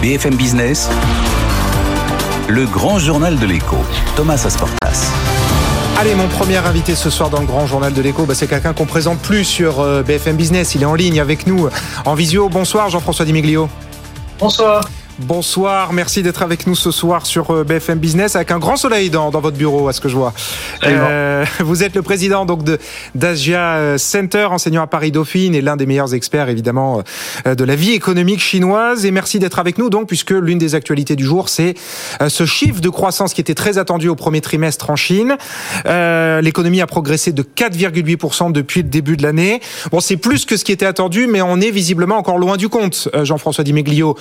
BFM Business, le grand journal de l'écho, Thomas Asportas. Allez, mon premier invité ce soir dans le grand journal de l'écho, bah, c'est quelqu'un qu'on présente plus sur euh, BFM Business. Il est en ligne avec nous en visio. Bonsoir Jean-François Dimiglio. Bonsoir. Bonsoir, merci d'être avec nous ce soir sur euh, BFM Business avec un grand soleil dans, dans votre bureau, à ce que je vois. Euh, vous êtes le président donc de d'Asia euh, Center, enseignant à Paris Dauphine et l'un des meilleurs experts évidemment de la vie économique chinoise. Et merci d'être avec nous donc puisque l'une des actualités du jour c'est ce chiffre de croissance qui était très attendu au premier trimestre en Chine. Euh, L'économie a progressé de 4,8% depuis le début de l'année. Bon, c'est plus que ce qui était attendu, mais on est visiblement encore loin du compte. Jean-François Dimeglio,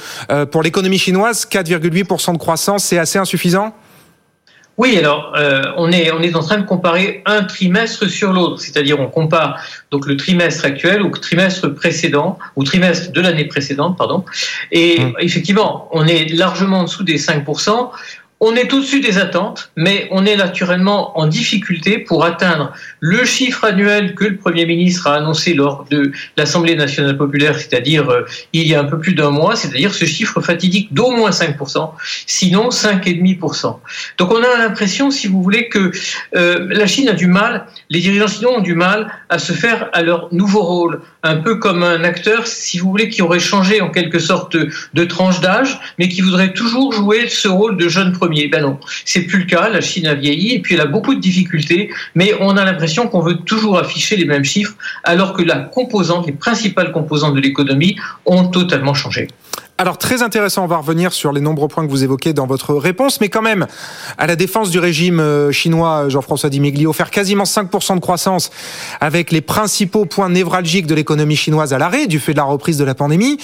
pour l'économie chinoise, 4,8% de croissance, c'est assez insuffisant? Oui, alors euh, on est on est en train de comparer un trimestre sur l'autre, c'est-à-dire on compare donc le trimestre actuel au trimestre précédent, ou trimestre de l'année précédente, pardon. Et mmh. effectivement, on est largement en dessous des 5 on est au-dessus des attentes, mais on est naturellement en difficulté pour atteindre le chiffre annuel que le Premier ministre a annoncé lors de l'Assemblée nationale populaire, c'est-à-dire euh, il y a un peu plus d'un mois, c'est-à-dire ce chiffre fatidique d'au moins 5%, sinon 5,5%. Donc on a l'impression, si vous voulez, que euh, la Chine a du mal, les dirigeants chinois ont du mal à se faire à leur nouveau rôle, un peu comme un acteur, si vous voulez, qui aurait changé en quelque sorte de tranche d'âge, mais qui voudrait toujours jouer ce rôle de jeune premier ben non, c'est plus le cas. La Chine a vieilli et puis elle a beaucoup de difficultés, mais on a l'impression qu'on veut toujours afficher les mêmes chiffres, alors que la composante, les principales composantes de l'économie ont totalement changé. Alors très intéressant, on va revenir sur les nombreux points que vous évoquez dans votre réponse, mais quand même, à la défense du régime euh, chinois, Jean-François Dimeglio, faire quasiment 5% de croissance avec les principaux points névralgiques de l'économie chinoise à l'arrêt du fait de la reprise de la pandémie,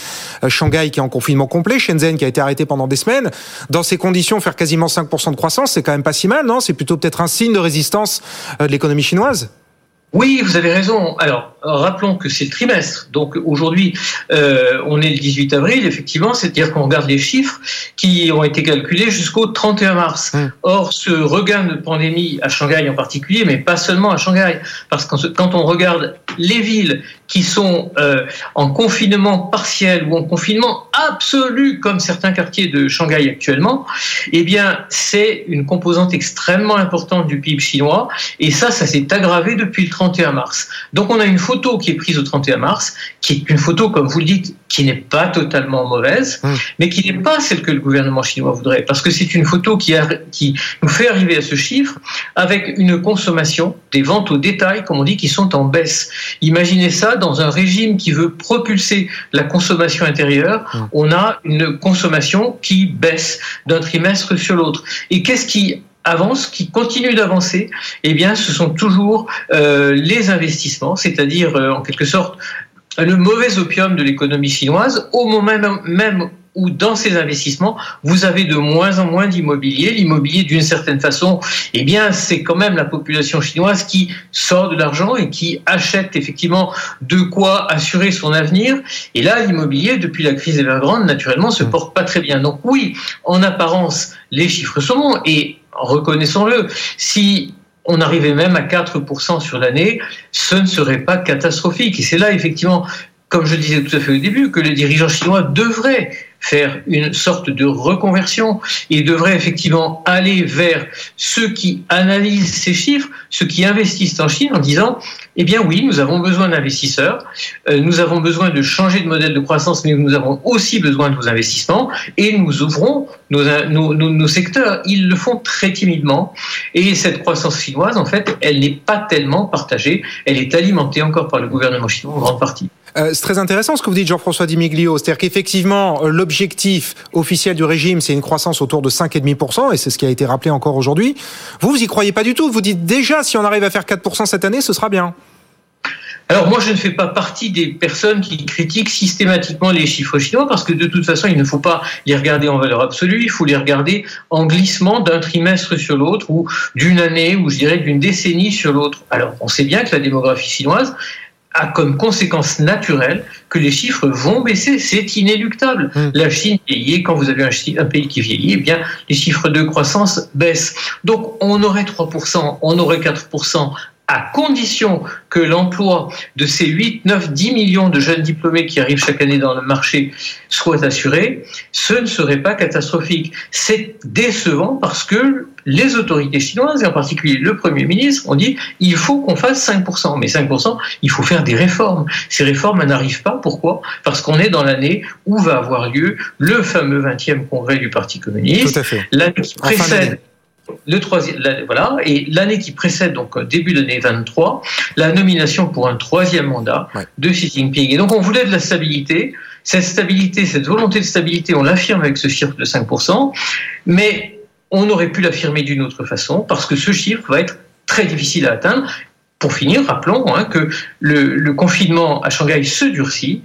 euh, Shanghai qui est en confinement complet, Shenzhen qui a été arrêté pendant des semaines, dans ces conditions, faire quasiment 5% de croissance, c'est quand même pas si mal, non? C'est plutôt peut-être un signe de résistance euh, de l'économie chinoise? Oui, vous avez raison. Alors, rappelons que c'est le trimestre. Donc aujourd'hui, euh, on est le 18 avril, effectivement, c'est-à-dire qu'on regarde les chiffres qui ont été calculés jusqu'au 31 mars. Mmh. Or, ce regain de pandémie à Shanghai en particulier, mais pas seulement à Shanghai, parce que quand on regarde les villes qui sont euh, en confinement partiel ou en confinement absolu, comme certains quartiers de Shanghai actuellement, eh bien, c'est une composante extrêmement importante du PIB chinois. Et ça, ça s'est aggravé depuis le 31 mars. Donc, on a une photo qui est prise au 31 mars, qui est une photo, comme vous le dites, qui n'est pas totalement mauvaise, mmh. mais qui n'est pas celle que le gouvernement chinois voudrait, parce que c'est une photo qui, a, qui nous fait arriver à ce chiffre avec une consommation, des ventes au détail, comme on dit, qui sont en baisse. Imaginez ça dans un régime qui veut propulser la consommation intérieure, mmh. on a une consommation qui baisse d'un trimestre sur l'autre. Et qu'est-ce qui avance, qui continue d'avancer, eh bien, ce sont toujours euh, les investissements, c'est-à-dire euh, en quelque sorte le mauvais opium de l'économie chinoise, au moment même où dans ces investissements, vous avez de moins en moins d'immobilier. L'immobilier, d'une certaine façon, eh bien, c'est quand même la population chinoise qui sort de l'argent et qui achète effectivement de quoi assurer son avenir. Et là, l'immobilier, depuis la crise Evergrande, naturellement, se porte pas très bien. Donc oui, en apparence, les chiffres sont bons et reconnaissons-le, si on arrivait même à 4% sur l'année, ce ne serait pas catastrophique. Et c'est là, effectivement, comme je disais tout à fait au début, que les dirigeants chinois devraient faire une sorte de reconversion. Et devraient effectivement aller vers ceux qui analysent ces chiffres, ceux qui investissent en Chine en disant, eh bien oui, nous avons besoin d'investisseurs, euh, nous avons besoin de changer de modèle de croissance, mais nous avons aussi besoin de vos investissements. Et nous ouvrons nos, nos secteurs. Ils le font très timidement. Et cette croissance chinoise, en fait, elle n'est pas tellement partagée, elle est alimentée encore par le gouvernement chinois en grande partie. Euh, c'est très intéressant ce que vous dites, Jean-François Dimiglio. C'est-à-dire qu'effectivement, euh, l'objectif officiel du régime, c'est une croissance autour de 5,5%, et c'est ce qui a été rappelé encore aujourd'hui. Vous, vous y croyez pas du tout. Vous dites déjà, si on arrive à faire 4% cette année, ce sera bien. Alors moi, je ne fais pas partie des personnes qui critiquent systématiquement les chiffres chinois parce que de toute façon, il ne faut pas les regarder en valeur absolue, il faut les regarder en glissement d'un trimestre sur l'autre ou d'une année ou je dirais d'une décennie sur l'autre. Alors on sait bien que la démographie chinoise, a comme conséquence naturelle que les chiffres vont baisser. C'est inéluctable. Mmh. La Chine vieillit. Quand vous avez un, pays qui vieillit, eh bien, les chiffres de croissance baissent. Donc, on aurait 3%, on aurait 4% à condition que l'emploi de ces 8, 9, 10 millions de jeunes diplômés qui arrivent chaque année dans le marché soit assuré, ce ne serait pas catastrophique. C'est décevant parce que les autorités chinoises, et en particulier le Premier ministre, ont dit il faut qu'on fasse 5%. Mais 5%, il faut faire des réformes. Ces réformes n'arrivent pas. Pourquoi? Parce qu'on est dans l'année où va avoir lieu le fameux 20e congrès du Parti communiste. L'année qui précède le troisième, voilà, et l'année qui précède, donc début d'année 23, la nomination pour un troisième mandat de Xi Jinping. Et donc on voulait de la stabilité. Cette stabilité, cette volonté de stabilité, on l'affirme avec ce chiffre de 5%, mais on aurait pu l'affirmer d'une autre façon, parce que ce chiffre va être très difficile à atteindre pour finir, rappelons hein, que le, confinement à Shanghai se durcit.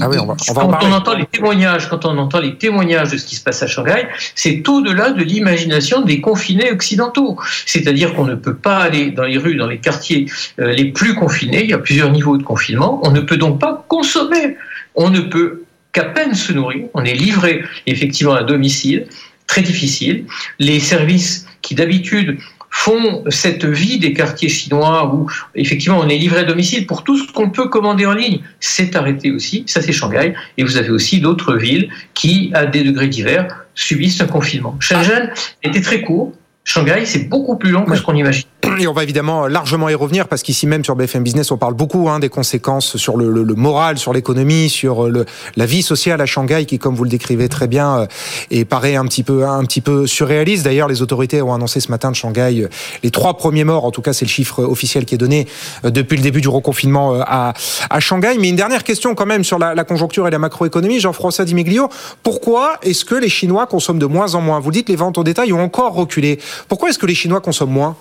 Ah quand on entend les témoignages, quand on entend les témoignages de ce qui se passe à Shanghai, c'est au-delà de l'imagination des confinés occidentaux. C'est-à-dire qu'on ne peut pas aller dans les rues, dans les quartiers euh, les plus confinés. Il y a plusieurs niveaux de confinement. On ne peut donc pas consommer. On ne peut qu'à peine se nourrir. On est livré effectivement à domicile. Très difficile. Les services qui d'habitude font cette vie des quartiers chinois où effectivement on est livré à domicile pour tout ce qu'on peut commander en ligne, c'est arrêté aussi. Ça c'est Shanghai. Et vous avez aussi d'autres villes qui, à des degrés divers, subissent un confinement. Shenzhen était très court. Shanghai, c'est beaucoup plus long que ce qu'on imagine. Et on va évidemment largement y revenir parce qu'ici même sur BFM Business, on parle beaucoup hein, des conséquences sur le, moral, sur l'économie, sur le, la vie sociale à Shanghai qui, comme vous le décrivez très bien, euh, et paraît un petit peu un petit peu surréaliste. D'ailleurs, les autorités ont annoncé ce matin de Shanghai euh, les trois premiers morts. En tout cas, c'est le chiffre officiel qui est donné euh, depuis le début du reconfinement à, Shanghai. Mais une dernière question quand même sur la, conjoncture et la macroéconomie. Jean-François Dimiglio, pourquoi est-ce que les Chinois consomment de moins en moins? Vous dites les ventes au détail ont encore reculé. Pourquoi est-ce que les Chinois consomment moins?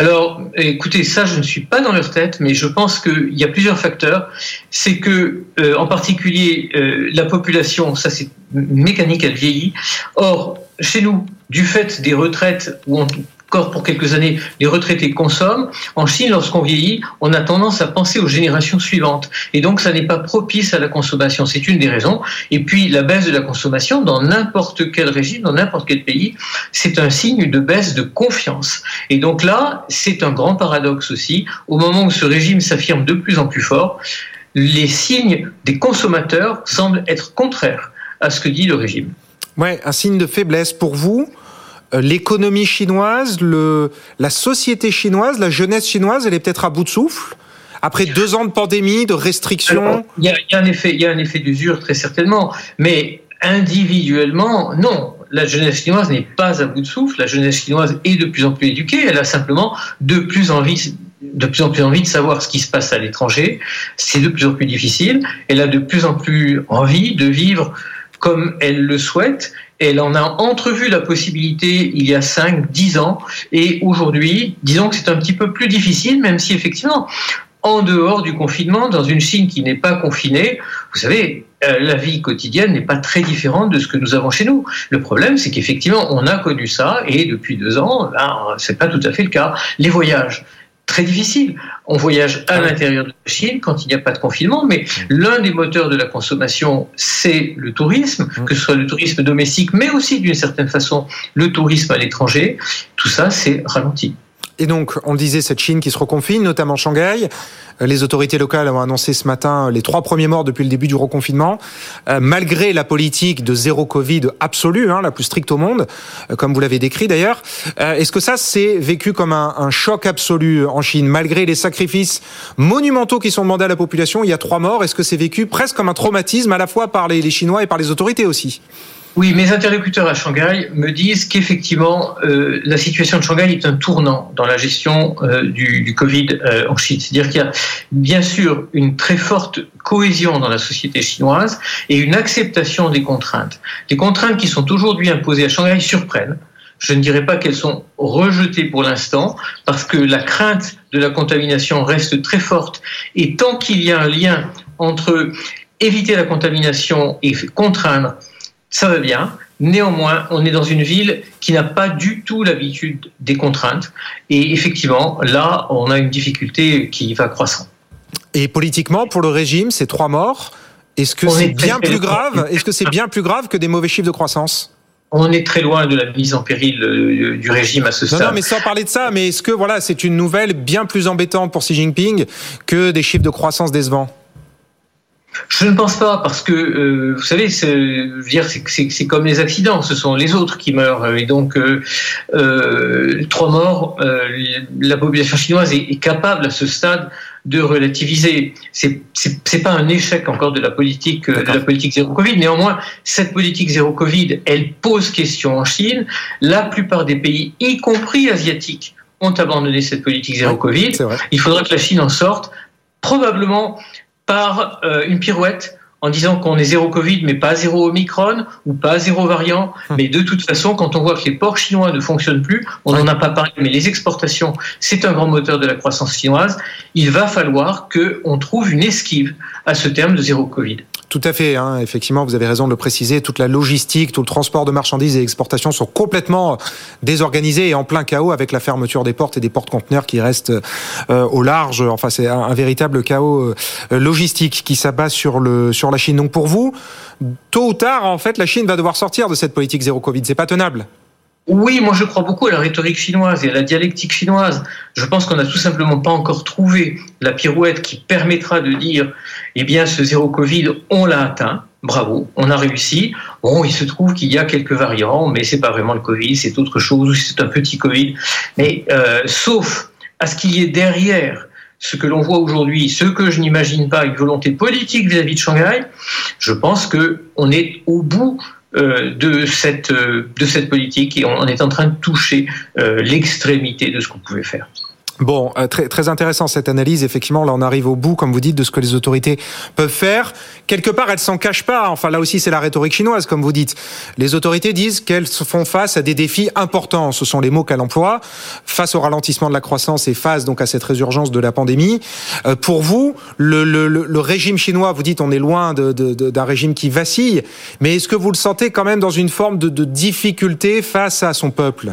Alors, écoutez, ça, je ne suis pas dans leur tête, mais je pense qu'il y a plusieurs facteurs. C'est que, euh, en particulier, euh, la population, ça c'est mécanique, elle vieillit. Or, chez nous, du fait des retraites, où on encore pour quelques années, les retraités consomment. En Chine, lorsqu'on vieillit, on a tendance à penser aux générations suivantes. Et donc, ça n'est pas propice à la consommation. C'est une des raisons. Et puis, la baisse de la consommation dans n'importe quel régime, dans n'importe quel pays, c'est un signe de baisse de confiance. Et donc là, c'est un grand paradoxe aussi. Au moment où ce régime s'affirme de plus en plus fort, les signes des consommateurs semblent être contraires à ce que dit le régime. Ouais, un signe de faiblesse pour vous l'économie chinoise, le, la société chinoise, la jeunesse chinoise, elle est peut-être à bout de souffle après deux ans de pandémie, de restrictions. Il y, a, un effet, il y a un effet d'usure très certainement, mais individuellement, non. La jeunesse chinoise n'est pas à bout de souffle. La jeunesse chinoise est de plus en plus éduquée. Elle a simplement de plus envie de plus en plus envie de savoir ce qui se passe à l'étranger. C'est de plus en plus difficile. Elle a de plus en plus envie de vivre comme elle le souhaite. Elle en a entrevu la possibilité il y a 5, 10 ans. Et aujourd'hui, disons que c'est un petit peu plus difficile, même si effectivement, en dehors du confinement, dans une Chine qui n'est pas confinée, vous savez, euh, la vie quotidienne n'est pas très différente de ce que nous avons chez nous. Le problème, c'est qu'effectivement, on a connu ça et depuis deux ans, ben, c'est pas tout à fait le cas. Les voyages, très difficile. On voyage à l'intérieur de la Chine quand il n'y a pas de confinement, mais l'un des moteurs de la consommation, c'est le tourisme, mmh. que ce soit le tourisme domestique, mais aussi d'une certaine façon le tourisme à l'étranger. Tout ça, c'est ralenti. Et donc, on le disait, cette Chine qui se reconfine, notamment Shanghai. Euh, les autorités locales ont annoncé ce matin les trois premiers morts depuis le début du reconfinement, euh, malgré la politique de zéro Covid absolue, hein, la plus stricte au monde, euh, comme vous l'avez décrit d'ailleurs. Est-ce que ça, c'est vécu comme un, choc absolu en Chine, malgré les sacrifices monumentaux qui sont demandés à la population Il y a trois morts. Est-ce que c'est vécu presque comme un traumatisme à la fois par les Chinois et par les autorités aussi? Oui, mes interlocuteurs à Shanghai me disent qu'effectivement, euh, la situation de Shanghai est un tournant dans la gestion euh, du, du, Covid euh, en Chine. C'est-à-dire qu'il y a bien sûr une très forte cohésion dans la société chinoise et une acceptation des contraintes. Des contraintes qui sont aujourd'hui imposées à Shanghai surprennent. Je ne dirais pas qu'elles sont rejetées pour l'instant, parce que la crainte de la contamination reste très forte. Et tant qu'il y a un lien entre éviter la contamination et contraindre ça va bien. Néanmoins, on est dans une ville qui n'a pas du tout l'habitude des contraintes. Et effectivement, là, on a une difficulté qui va croissant. Et politiquement, pour le régime, ces trois morts, est-ce que c'est bien plus grave Est-ce que c'est bien plus grave que des mauvais chiffres de croissance on est très loin de la mise en péril euh, du régime à ce stade. Non, non, mais sans parler de ça, mais est-ce que voilà, c'est une nouvelle bien plus embêtante pour Xi Jinping que des chiffres de croissance décevants je ne pense pas parce que euh, vous savez, c'est comme les accidents, ce sont les autres qui meurent et donc euh, euh, trois morts, la population chinoise est, capable à ce stade de relativiser. C'est c'est pas un échec encore de la politique de la politique zéro Covid. Néanmoins, cette politique zéro Covid, elle pose question en Chine. La plupart des pays, y compris asiatiques, ont abandonné cette politique zéro Covid. Il faudra que la Chine en sorte probablement par euh, une pirouette en disant qu'on est zéro Covid, mais pas zéro Omicron ou pas zéro variant. Hum. Mais de toute façon, quand on voit que les ports chinois ne fonctionnent plus, on n'en a pas parlé, mais les exportations, c'est un grand moteur de la croissance chinoise. Il va falloir qu'on trouve une esquive à ce terme de zéro Covid. Tout à fait, hein. effectivement, vous avez raison de le préciser. Toute la logistique, tout le transport de marchandises et exportations sont complètement désorganisés et en plein chaos avec la fermeture des portes et des portes-conteneurs qui restent euh, au large. Enfin, c'est un, véritable chaos euh, logistique qui s'abat sur le sur la Chine. Donc pour vous, tôt ou tard, en fait, la Chine va devoir sortir de cette politique zéro Covid. C'est pas tenable. Oui, moi je crois beaucoup à la rhétorique chinoise et à la dialectique chinoise. Je pense qu'on n'a tout simplement pas encore trouvé la pirouette qui permettra de dire, eh bien, ce zéro Covid, on l'a atteint. Bravo, on a réussi. Bon, il se trouve qu'il y a quelques variants, mais c'est pas vraiment le Covid, c'est autre chose, ou c'est un petit Covid. Mais euh, sauf à ce qu'il y ait derrière ce que l'on voit aujourd'hui, ce que je n'imagine pas, une volonté politique vis-à-vis -vis de Shanghai, je pense que on est au bout de cette, euh, de cette politique et on est en train de toucher euh, l'extrémité de ce qu'on pouvait faire. Bon, euh, très, très intéressant cette analyse. Effectivement, là, on arrive au bout, comme vous dites, de ce que les autorités peuvent faire. Quelque part, elles s'en cachent pas. Enfin, là aussi, c'est la rhétorique chinoise, comme vous dites. Les autorités disent qu'elles font face à des défis importants. Ce sont les mots qu'elles emploient. Face au ralentissement de la croissance et face donc à cette résurgence de la pandémie. Euh, pour vous, le, le, le, régime chinois, vous dites, on est loin d'un régime qui vacille. Mais est-ce que vous le sentez quand même dans une forme de difficulté face à son peuple?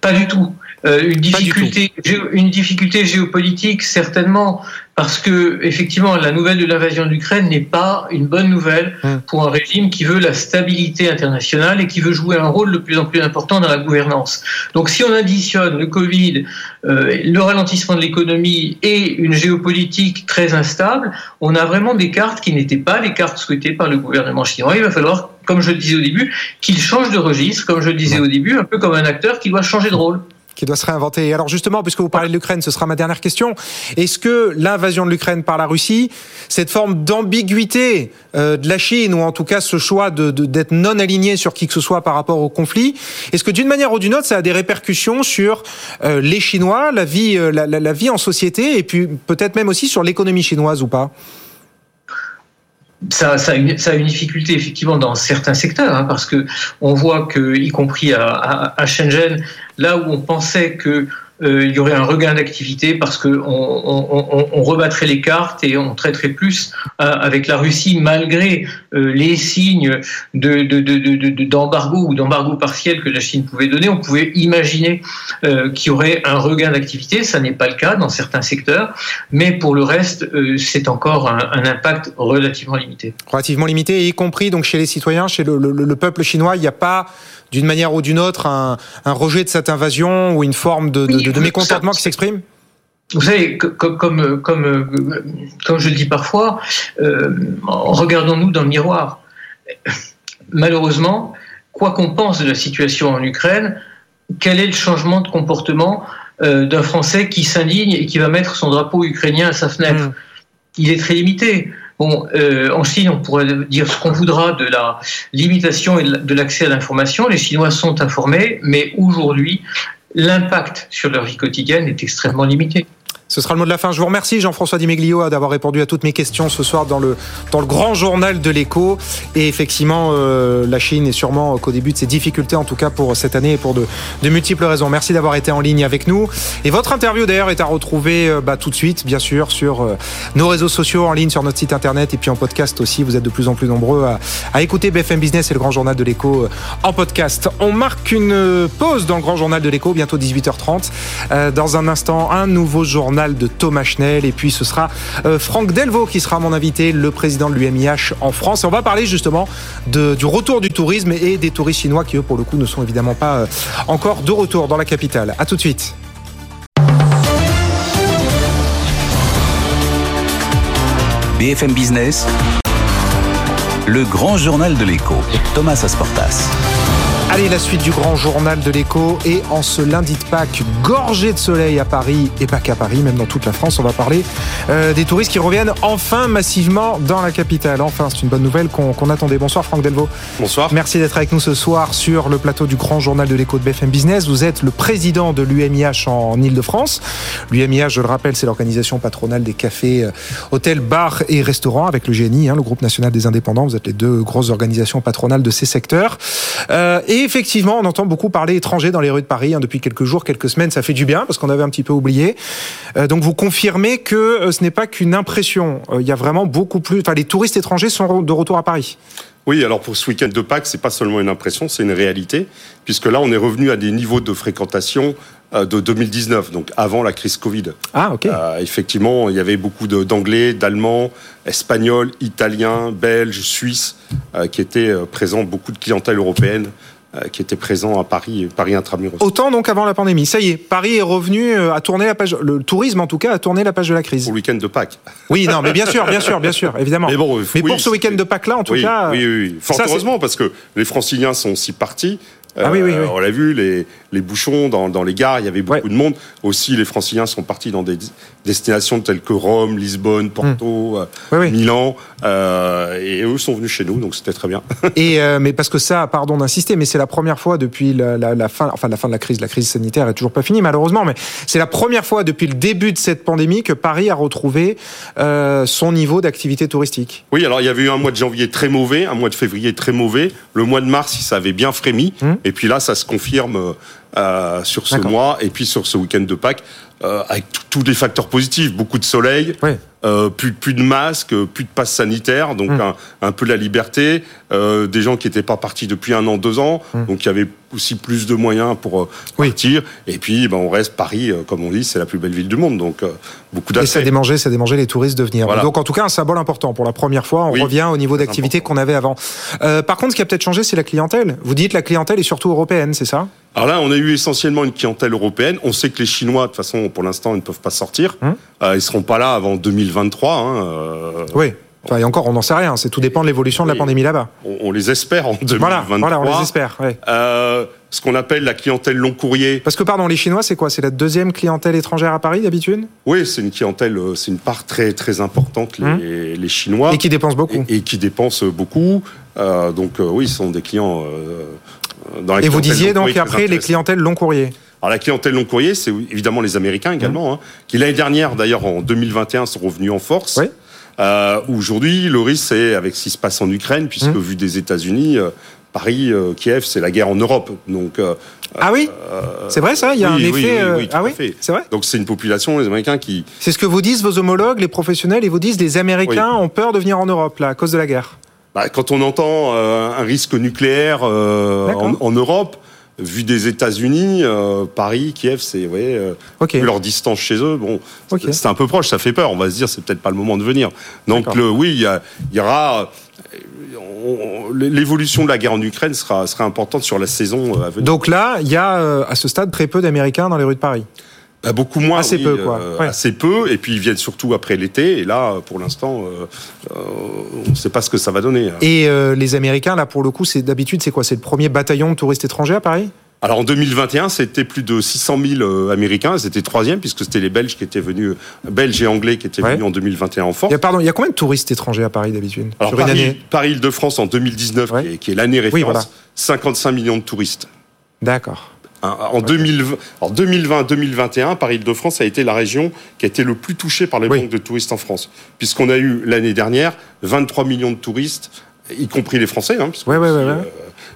Pas du tout. Euh, une difficulté, une difficulté géopolitique certainement, parce que effectivement la nouvelle de l'invasion d'Ukraine n'est pas une bonne nouvelle hum. pour un régime qui veut la stabilité internationale et qui veut jouer un rôle de plus en plus important dans la gouvernance. Donc si on additionne le Covid, euh, le ralentissement de l'économie et une géopolitique très instable, on a vraiment des cartes qui n'étaient pas les cartes souhaitées par le gouvernement chinois. Il va falloir comme je le disais au début, qu'il change de registre, comme je le disais au début, un peu comme un acteur qui doit changer de rôle qui doit se réinventer. Alors justement, puisque vous parlez de l'Ukraine, ce sera ma dernière question. Est-ce que l'invasion de l'Ukraine par la Russie, cette forme d'ambiguïté euh, de la Chine, ou en tout cas ce choix de, d'être non aligné sur qui que ce soit par rapport au conflit, est-ce que d'une manière ou d'une autre, ça a des répercussions sur euh, les Chinois, la vie, euh, la, la vie en société, et puis peut-être même aussi sur l'économie chinoise ou pas? Ça, ça, ça, a une, difficulté effectivement dans certains secteurs, hein, parce que on voit que, y compris à, à, à Shenzhen, là où on pensait que il y aurait un regain d'activité parce qu'on on, on, rebattrait les cartes et on traiterait plus euh, avec la Russie malgré euh, les signes d'embargo de, de, ou d'embargo partiel que la Chine pouvait donner. On pouvait imaginer qu'il y aurait un regain d'activité. Ça n'est pas le cas dans certains secteurs, mais pour le reste, c'est encore un, un, impact relativement limité. Relativement limité, y compris donc chez les citoyens, chez le, le, le peuple chinois, il n'y a pas d'une manière ou d'une autre un, un, rejet de cette invasion ou une forme de, de, de mécontentement qui s'exprime vous savez, comme, comme, comme, comme je le dis parfois, euh, regardons-nous dans le miroir. Malheureusement, quoi qu'on pense de la situation en Ukraine, quel est le changement de comportement euh, d'un Français qui s'indigne et qui va mettre son drapeau ukrainien à sa fenêtre? Mmh. Il est très limité. Bon, euh, en Chine, on pourrait dire ce qu'on voudra de la limitation et de l'accès à l'information. Les Chinois sont informés, mais aujourd'hui, l'impact sur leur vie quotidienne est extrêmement limité. Ce sera le mot de la fin. Je vous remercie Jean-François Dimeglio d'avoir répondu à toutes mes questions ce soir dans le, dans le grand journal de l'écho. Et effectivement, euh, la Chine est sûrement qu'au début de ses difficultés, en tout cas pour cette année et pour de, multiples raisons. Merci d'avoir été en ligne avec nous. Et votre interview d'ailleurs est à retrouver euh, bah, tout de suite, bien sûr, sur euh, nos réseaux sociaux, en ligne sur notre site internet et puis en podcast aussi. Vous êtes de plus en plus nombreux à, à écouter BFM Business et le grand journal de l'écho en podcast. On marque une pause dans le grand journal de l'écho, bientôt 18h30. dans un instant, un nouveau journal de Thomas Schnell. Et puis ce sera euh, Franck Delvaux qui sera mon invité, le président de l'UMIH en France. Et on va parler justement du retour du tourisme et des touristes chinois qui, eux, pour le coup, ne sont évidemment pas euh, encore de retour dans la capitale. À tout de suite. BFM Business, le grand journal de l'écho, Thomas Asportas. Allez, la suite du grand journal de l'écho et en ce lundi de Pâques, gorgé de soleil à Paris et pas qu'à Paris, même dans toute la France, on va parler euh, des touristes qui reviennent enfin massivement dans la capitale. Enfin, c'est une bonne nouvelle qu'on attendait. Bonsoir Franck Delvaux. Bonsoir. Merci d'être avec nous ce soir sur le plateau du grand journal de l'écho de BFM Business. Vous êtes le président de l'UMIH en Ile-de-France. L'UMIH, je le rappelle, c'est l'organisation patronale des cafés, euh, hôtels, bars et restaurants avec le GNI, hein, le groupe national des indépendants. Vous êtes les deux grosses organisations patronales de ces secteurs. Euh, et effectivement, on entend beaucoup parler étranger dans les rues de Paris hein, depuis quelques jours, quelques semaines. Ça fait du bien parce qu'on avait un petit peu oublié. Euh, donc vous confirmez que euh, ce n'est pas qu'une impression. Euh, il y a vraiment beaucoup plus. Enfin, les touristes étrangers sont de retour à Paris. Oui, alors pour ce week-end de Pâques, c'est pas seulement une impression, c'est une réalité, puisque là, on est revenu à des niveaux de fréquentation de 2019, donc avant la crise Covid. Ah, ok. Euh, effectivement, il y avait beaucoup d'anglais, d'allemands, espagnols, italiens, belges, suisses, euh, qui étaient présents, beaucoup de clientèle européenne qui était présent à Paris, Paris intramuros. Autant donc avant la pandémie. Ça y est, Paris est revenu euh, à tourner la page, le tourisme en tout cas a tourné la page de la crise. Pour le week-end de Pâques. Oui, non, mais bien sûr, bien sûr, bien sûr, évidemment. Mais, bon, mais oui, pour ce week-end de Pâques là, en tout oui, cas. Oui, oui, oui. Fort ça, heureusement, parce que les franciliens sont aussi partis. Ah oui, oui, oui. Euh, on l'a vu, les, les bouchons dans, dans, les gares, il y avait beaucoup Ouais. de monde. Aussi, les franciliens sont partis dans des destinations telles que Rome, Lisbonne, Porto, euh, Oui, oui. Milan. euh, et eux sont venus chez nous, donc c'était très bien. Et euh, mais parce que ça, pardon d'insister, mais c'est la première fois depuis la, la, la fin, enfin la fin de la crise, la crise sanitaire est toujours pas finie malheureusement, mais c'est la première fois depuis le début de cette pandémie que Paris a retrouvé euh, son niveau d'activité touristique. Oui, alors il y avait eu un mois de janvier très mauvais, un mois de février très mauvais. Le mois de mars, ça avait bien frémi. Hum. Et puis là, ça se confirme euh, sur ce mois et puis sur ce week-end de Pâques, euh, avec tous les facteurs positifs, beaucoup de soleil, Oui. euh, plus, plus de masques, plus de passes sanitaires, donc Hum. un, un peu la liberté, des gens qui n'étaient pas partis depuis un an, deux ans, donc il y avait aussi plus de moyens pour. Oui. partir. Et puis, ben, on reste Paris, comme on dit, c'est la plus belle ville du monde, donc beaucoup Et ça démangeait, ça démangeait les touristes de venir. Voilà. Donc en tout cas un symbole important pour la première fois. On Oui, revient au niveau d'activité qu'on avait avant. Par contre, ce qui a peut-être changé, c'est la clientèle. Vous dites la clientèle est surtout européenne, c'est ça? Alors là, on a eu essentiellement une clientèle européenne. On sait que les Chinois, de toute façon, pour l'instant, ils ne peuvent pas sortir. Hum. Euh, ils seront pas là avant 2023. Hein, euh, Oui. Enfin, et encore, on n'en sait rien. C'est tout dépend de l'évolution de la pandémie là-bas. on, on les espère en 2023. Voilà, voilà, on les espère. ouais. Euh, ce qu'on appelle la clientèle long courrier. Parce que pardon, les Chinois, c'est quoi? C'est la deuxième clientèle étrangère à Paris d'habitude? Oui, c'est une clientèle, euh, c'est une part très très importante les, les Chinois Hum. et qui dépensent beaucoup. et, et qui dépensent beaucoup. Euh, donc euh, oui, ce sont des clients. Dans Et vous disiez donc courrier très après les clientèles long courrier. Alors la clientèle long courrier, c'est évidemment les Américains également, hein, qui l'année dernière, d'ailleurs en 2021, sont revenus en force. Oui. Euh, Aujourd'hui, le risque, c'est avec ce qui se passe en Ukraine, puisque Mmh. vu des États-Unis, euh, Paris, euh, Kiev, c'est la guerre en Europe. Donc, Ah oui C'est vrai ça Il y a oui, un effet. oui, oui, tout ah oui. C'est vrai donc c'est une population, les Américains, qui C'est ce que vous disent vos homologues, les professionnels, ils vous disent les Américains ont peur de venir en Europe là à cause de la guerre. Bah, quand on entend euh, un risque nucléaire euh, en, en Europe, vu des États-Unis, euh, Paris, Kiev, c'est vous voyez, leur distance chez eux, bon, c'est- un peu proche, ça fait peur. On va se dire, c'est peut-être pas le moment de venir. Donc le, oui, il y, y aura on- l'évolution de la guerre en Ukraine sera, sera importante sur la saison à venir. Donc là, il y a à ce stade très peu d'Américains dans les rues de Paris. Bah, beaucoup moins, Assez oui, peu, quoi. euh, Ouais. assez peu. Et puis ils viennent surtout après l'été. Et là, pour l'instant, euh, euh, on ne sait pas ce que ça va donner. Et euh, les Américains là pour le coup, c'est d'habitude c'est quoi? C'est le premier bataillon de touristes étrangers à Paris? Alors en 2021, c'était plus de 600 000 euh, Américains. C'était troisième puisque c'était les Belges qui étaient venus, Belges et Anglais qui étaient Ouais. venus en 2021 en force. Il y a pardon, il y a combien de touristes étrangers à Paris d'habitude? Alors sur Paris, année? Paris Île-de-France en 2019, Ouais. qui est, qui est l'année référence, voilà. 55 millions de touristes. D'accord. En 2020 en 2020-2021, Paris-Île-de-France a été la région qui a été le plus touchée par les Oui. manques de touristes en France, puisqu'on a eu l'année dernière 23 millions de touristes, y compris les Français. Hein, Ouais, ouais, ouais, ouais. euh,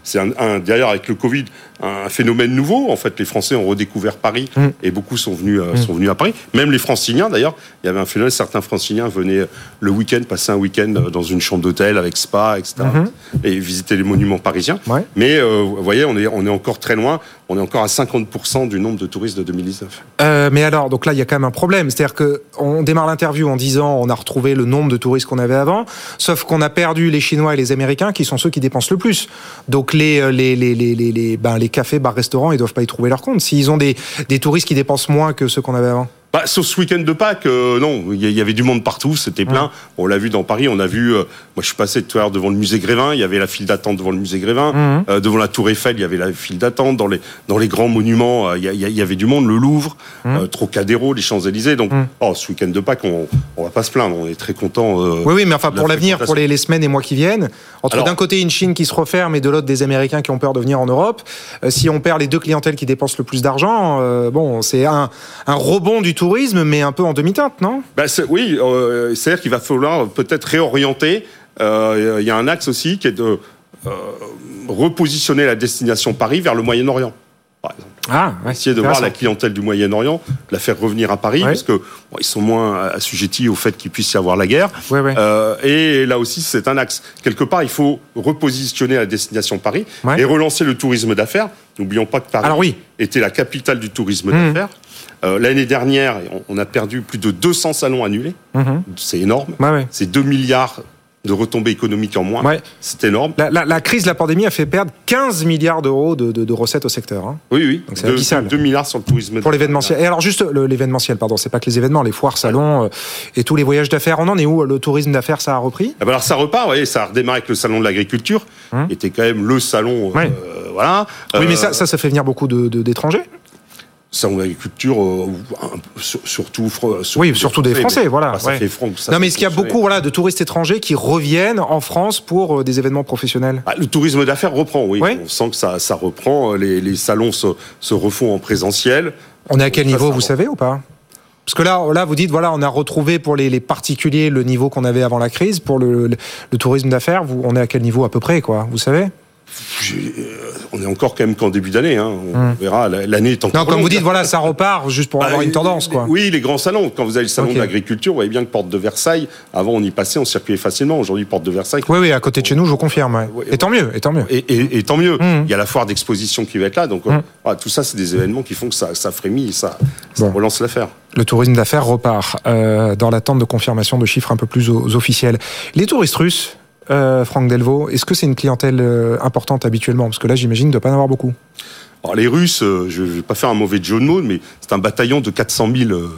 c'est un, un- d'ailleurs avec le Covid un phénomène nouveau. En fait, les Français ont redécouvert Paris Mm. et beaucoup sont venus euh, sont venus à Paris. Même les Franciliens, d'ailleurs, il y avait un phénomène. Certains Franciliens venaient le week-end passer un week-end euh, dans une chambre d'hôtel avec spa, etc. Mhm. et visiter les monuments parisiens. Ouais. Mais euh, vous voyez, on est on est encore très loin. on est encore à 50% du nombre de touristes de 2019. Euh, mais alors, donc là, il y a quand même un problème. C'est-à-dire que on démarre l'interview en disant on a retrouvé le nombre de touristes qu'on avait avant, sauf qu'on a perdu les Chinois et les Américains qui sont ceux qui dépensent le plus. Donc euh, les les les les, les, ben, les cafés, bars, restaurants, ils doivent pas y trouver leur compte. S'ils ont des des touristes qui dépensent moins que ceux qu'on avait avant. Bah, sauf ce week-end de Pâques, euh, non, il y avait du monde partout, c'était plein. Ouais. On l'a vu dans Paris, on a vu, euh, moi je suis passé tout à l'heure devant le musée Grévin, il y avait la file d'attente devant le musée Grévin, Mhm. Euh, devant la Tour Eiffel, il y avait la file d'attente, dans les, dans les grands monuments, il y, avait du monde, le Louvre, Mhm. Trocadéro, les Champs-Élysées. Donc, Mhm. oh, ce week-end de Pâques, on, on va pas se plaindre, on est très content. Oui, oui, mais enfin pour l'avenir, pour les, les semaines et mois qui viennent, entre d'un côté une Chine qui se referme et de l'autre des Américains qui ont peur de venir en Europe, si on perd les deux clientèles qui dépensent le plus d'argent, bon, c'est un, un rebond du tourisme, mais un peu en demi-teinte, non? C'est- oui, euh, c'est-à-dire qu'il va falloir peut-être réorienter. Euh, Il y a un axe aussi qui est de euh, repositionner la destination Paris vers le Moyen-Orient. Par exemple. Ah, ouais, Essayer de voir la clientèle du Moyen-Orient, la faire revenir à Paris, Ouais. parce que bon, ils sont moins assujettis au fait qu'il puisse y avoir la guerre. Ouais. Euh, et là aussi, c'est un axe. Quelque part, il faut repositionner la destination Paris et relancer le tourisme d'affaires. N'oublions pas que Paris Alors oui. était la capitale du tourisme Mmh. d'affaires. Euh, L'année dernière, on, on a perdu plus de 200 salons annulés. Mhm. C'est énorme. Ouais. C'est 2 milliards de retombées économiques en moins. Ouais. C'est énorme. La, la- la crise de la pandémie a fait perdre 15 milliards d'euros de, de- de recettes au secteur. hein, Oui, oui. Donc c'est Deux- abyssal. 2 milliards sur le tourisme. pour l'événementiel. Et alors juste l'événementiel, pardon, c'est pas que les événements, les foires, salons euh, et tous les voyages d'affaires. On en est où Le tourisme d'affaires, ça a repris? Ah bah alors ça repart, vous voyez, ça a redémarré avec le salon de l'agriculture, Hum. qui était quand même le salon, euh, Ouais. voilà. Oui, mais ça, ça, ça fait venir beaucoup de- de- de l'agriculture, euh, sur- surtout, fr- surtout Oui, surtout des Français, mais- voilà, bah, ça ouais. fait franc, ça non, mais est-ce qu'il y a beaucoup voilà, de touristes étrangers qui reviennent en France pour euh, des événements professionnels? Ah, le tourisme d'affaires reprend, oui. On sent que ça, ça reprend. Les, les salons se, se refont en présentiel. On est à quel niveau, ça vous savez ou pas? Parce que là, là, vous dites, voilà, on a retrouvé pour les, les particuliers le niveau qu'on avait avant la crise. Pour le, le- le tourisme d'affaires, vous- on est à quel niveau à peu près, quoi? Vous savez? euh, On est encore quand même qu'en début d'année. Hein. On Hum. verra. la- L'année est encore Non, comme longue. vous dites, voilà, ça repart juste pour Bah, avoir une tendance, quoi. Oui, les grands salons. Quand vous avez le salon Ok. de l'agriculture, vous voyez bien que Porte de Versailles, avant on y passait, on circulait facilement. Aujourd'hui, Porte de Versailles. Oui, oui, à côté de chez nous, je vous confirme. ouais. Ouais. Et tant mieux, et tant mieux. Et, et- et tant mieux. Hum. Il y a la foire d'exposition qui va être là. Donc, euh, voilà, tout ça, c'est des événements qui font que ça, ça frémit et ça, ça Bon. relance l'affaire. Le tourisme d'affaires repart euh, dans l'attente de confirmation de chiffres un peu plus officiels. Les touristes russes, euh, Franck Delvaux, est-ce que c'est une clientèle euh, importante habituellement? Parce que là, j'imagine, il ne doit pas en avoir beaucoup. Alors, les Russes, euh, je ne vais pas faire un mauvais jeu de mots, mais c'est un bataillon de 400 000, euh,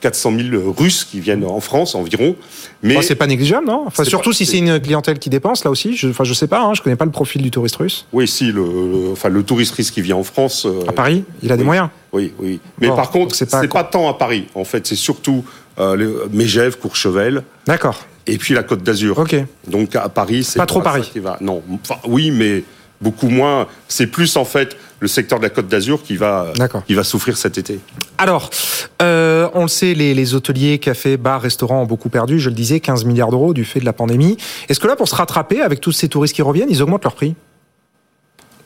400 000 Russes qui viennent en France environ. Mais Enfin, c'est pas négligeable, non? Enfin, surtout pas- si c'est une clientèle qui dépense, là aussi. Je, enfin, je sais pas, hein, je connais pas le profil du touriste russe. oui, si, le, le- enfin, le touriste russe qui vient en France. euh, À Paris, il a des moyens. Oui, oui. Mais Bon, par contre, c'est pas- pas, tant à Paris. En fait, c'est surtout euh, Mégève, Courchevel, D'accord, et puis la Côte d'Azur. ok. Donc à Paris, c'est Pas trop Paris. qui va. Non, enfin oui, mais beaucoup moins. C'est plus en fait le secteur de la Côte d'Azur qui va qui va souffrir cet été. Alors, euh, on le sait, les, les hôteliers, cafés, bars, restaurants ont beaucoup perdu, je le disais, 15 milliards d'euros du fait de la pandémie. Est-ce que là, pour se rattraper, avec tous ces touristes qui reviennent, ils augmentent leur prix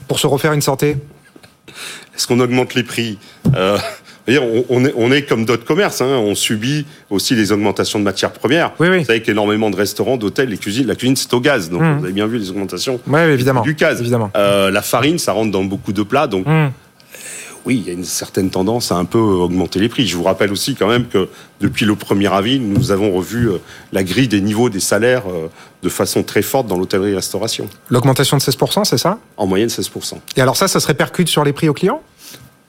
Pour se refaire une santé? Est-ce qu'on augmente les prix? Euh, on, on est, on est comme d'autres commerces, hein, on subit aussi les augmentations de matières premières. Oui, oui. Vous savez qu'énormément de restaurants, d'hôtels, les cuisines, la cuisine c'est au gaz, donc Mhm. vous avez bien vu les augmentations Oui, évidemment. du gaz. Évidemment. Euh, la farine, ça rentre dans beaucoup de plats, donc Hum. oui, il y a une certaine tendance à un peu augmenter les prix. Je vous rappelle aussi quand même que depuis le 1er avril, nous avons revu euh, la grille des niveaux des salaires euh, de façon très forte dans l'hôtellerie-restauration. L'augmentation de 16%, c'est ça? En moyenne, 16%. Et alors ça, ça se répercute sur les prix aux clients?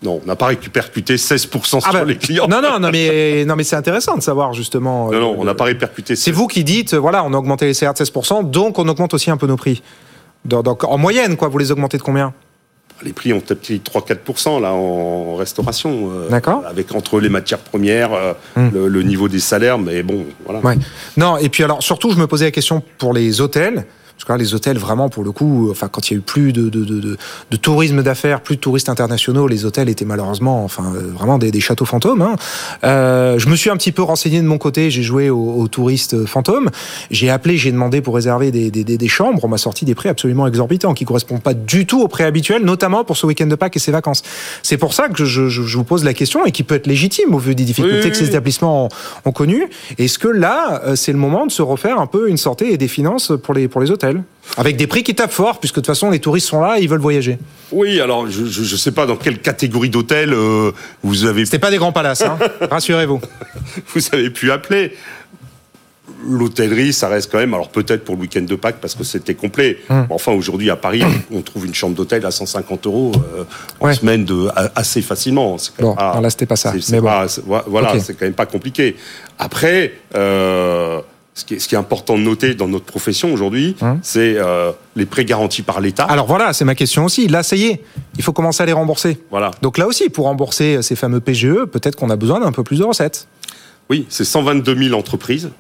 Non, on n'a pas répercuté 16% sur bah, les clients. Non, non, non, mais, non, mais c'est intéressant de savoir justement. non, euh, non, on n'a pas répercuté. C'est vous qui dites, euh, voilà, on a augmenté les salaires de 16%, donc on augmente aussi un peu nos prix. Donc, en moyenne, quoi, vous les augmentez de combien? Les prix ont peut-être pris 3-4% là en restauration. euh, D'accord. Avec entre les matières premières, euh, Hmm. le, le niveau des salaires, mais bon, voilà. Ouais. Non, et puis alors, surtout, je me posais la question pour les hôtels. Parce que là, les hôtels, vraiment, pour le coup, enfin, quand il y a eu plus de, de, de, de, de tourisme d'affaires, plus de touristes internationaux, les hôtels étaient malheureusement, enfin, euh, vraiment des, des châteaux fantômes. Hein. Euh, je me suis un petit peu renseigné de mon côté, j'ai joué aux, aux touristes fantômes. J'ai appelé, j'ai demandé pour réserver des, des, des, chambres. On m'a sorti des prix absolument exorbitants, qui correspondent pas du tout aux prix habituels, notamment pour ce week-end de Pâques et ses vacances. C'est pour ça que je, je, je vous pose la question et qui peut être légitime au vu des difficultés Oui, oui, que ces établissements ont, ont connues. Est-ce que là, euh, c'est le moment de se refaire un peu une santé et des finances pour les, pour les hôtels? Avec des prix qui tapent fort, puisque de toute façon les touristes sont là et ils veulent voyager. Oui, alors je ne sais pas dans quelle catégorie d'hôtel euh, vous avez. C'était pas des grands palaces, hein rassurez-vous. Vous avez pu appeler. L'hôtellerie, ça reste quand même, alors peut-être pour le week-end de Pâques parce que c'était complet. Hum. Enfin, aujourd'hui à Paris, on trouve une chambre d'hôtel à 150 euros euh, en semaine de, assez facilement. Bon, là c'était pas ça. Mais bon. voilà, c'est quand même pas compliqué. Après. Euh, ce qui, est, ce qui, est, important de noter dans notre profession aujourd'hui, hum. c'est euh, les prêts garantis par l'État. Alors voilà, c'est ma question aussi. Là, ça y est, il faut commencer à les rembourser. Voilà. Donc là aussi, pour rembourser ces fameux PGE, peut-être qu'on a besoin d'un peu plus de recettes. Oui, c'est 122 000 entreprises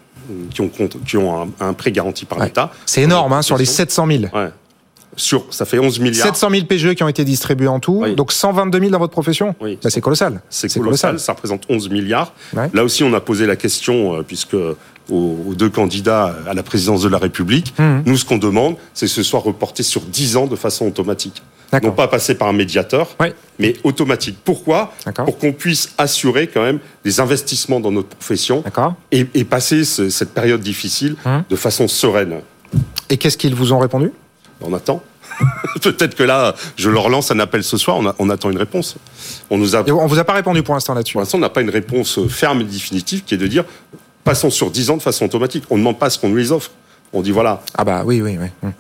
qui ont, qui ont un, prêt garanti par l'État. C'est énorme, hein, sur les 700 000. Ouais. Sur, ça fait 11 milliards. 700 000 PGE qui ont été distribués en tout, donc 122 000 dans votre profession. Oui. Bah, c'est colossal. C'est colossal, ça représente 11 milliards. Là aussi, on a posé la question, euh, puisque aux, deux candidats à la présidence de la République, mmh. nous, ce qu'on demande, c'est que ce soit reporté sur 10 ans de façon automatique. Non pas passer par un médiateur, mais automatique. Pourquoi? Pour qu'on puisse assurer quand même des investissements dans notre profession et, et, passer cette période difficile mmh. de façon sereine. Et qu'est-ce qu'ils vous ont répondu? On attend. Peut-être que là, je leur lance un appel ce soir, on, attend une réponse. On nous a... on vous a pas répondu pour l'instant là-dessus Pour l'instant, on n'a pas une réponse ferme et définitive qui est de dire passons sur 10 ans de façon automatique. On ne demande pas ce qu'on nous les offre. On dit voilà. Ah bah oui, oui, oui. Hum.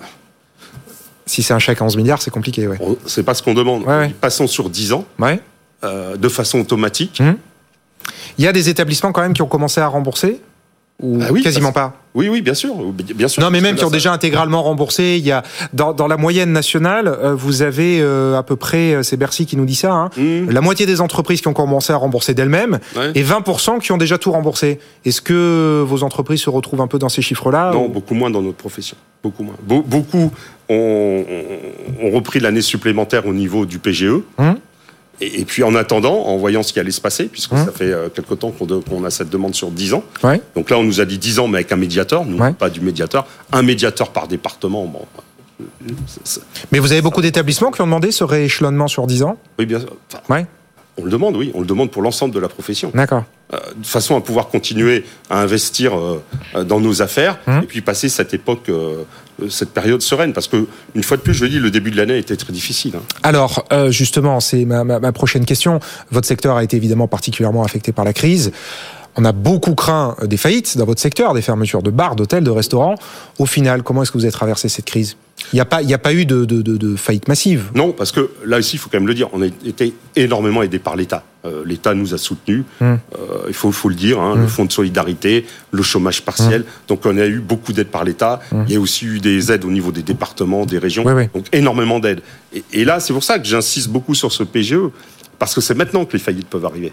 Si c'est un chèque à 11 milliards, c'est compliqué, oui. C'est pas ce qu'on demande. passons sur 10 ans euh, de façon automatique. Hum. Il y a des établissements quand même qui ont commencé à rembourser ou bah quasiment pas Oui, oui, bien sûr, bien sûr. Non, mais même qui ont déjà intégralement remboursé. Il y a dans, dans la moyenne nationale, euh, vous avez euh, à peu près, euh, c'est Bercy qui nous dit ça, hein, mmh. la moitié des entreprises qui ont commencé à rembourser d'elles-mêmes et 20% qui ont déjà tout remboursé. Est-ce que vos entreprises se retrouvent un peu dans ces chiffres-là Non, beaucoup moins dans notre profession, beaucoup moins. beaucoup ont, ont repris l'année supplémentaire au niveau du PGE. Mmh. Et, puis en attendant, en voyant ce qui allait se passer, puisque hein ça fait euh, quelque temps qu'on a cette demande sur 10 ans. Donc là, on nous a dit 10 ans, mais avec un médiateur, nous, pas du médiateur. Un médiateur par département, bon. Mais vous avez beaucoup d'établissements qui ont demandé ce rééchelonnement sur 10 ans? Oui, bien sûr. ouais. On le demande, oui. On le demande pour l'ensemble de la profession. D'accord. Euh, de façon à pouvoir continuer à investir euh, dans nos affaires hum. et puis passer cette époque, euh, cette période sereine. Parce que, une fois de plus, je le dis, le début de l'année été très difficile. Hein. Alors, justement, c'est ma, ma, prochaine question. Votre secteur a été évidemment particulièrement affecté par la crise. On a beaucoup craint des faillites dans votre secteur, des fermetures de bars, d'hôtels, de restaurants. Au final, comment est-ce que vous avez traversé cette crise? Il n'y a, pas, a pas eu de, de, faillite massive. Non, parce que là aussi, il faut quand même le dire, on a été énormément aidé par l'État. Euh, L'État nous a soutenus, hum. euh, il faut, faut, le dire, hein, le hum. fonds de solidarité, le chômage partiel. Hum. Donc on a eu beaucoup d'aide par l'État. Il y a aussi eu des aides au niveau des départements, des régions. Donc énormément d'aides. Et, et, là, c'est pour ça que j'insiste beaucoup sur ce PGE, parce que c'est maintenant que les faillites peuvent arriver.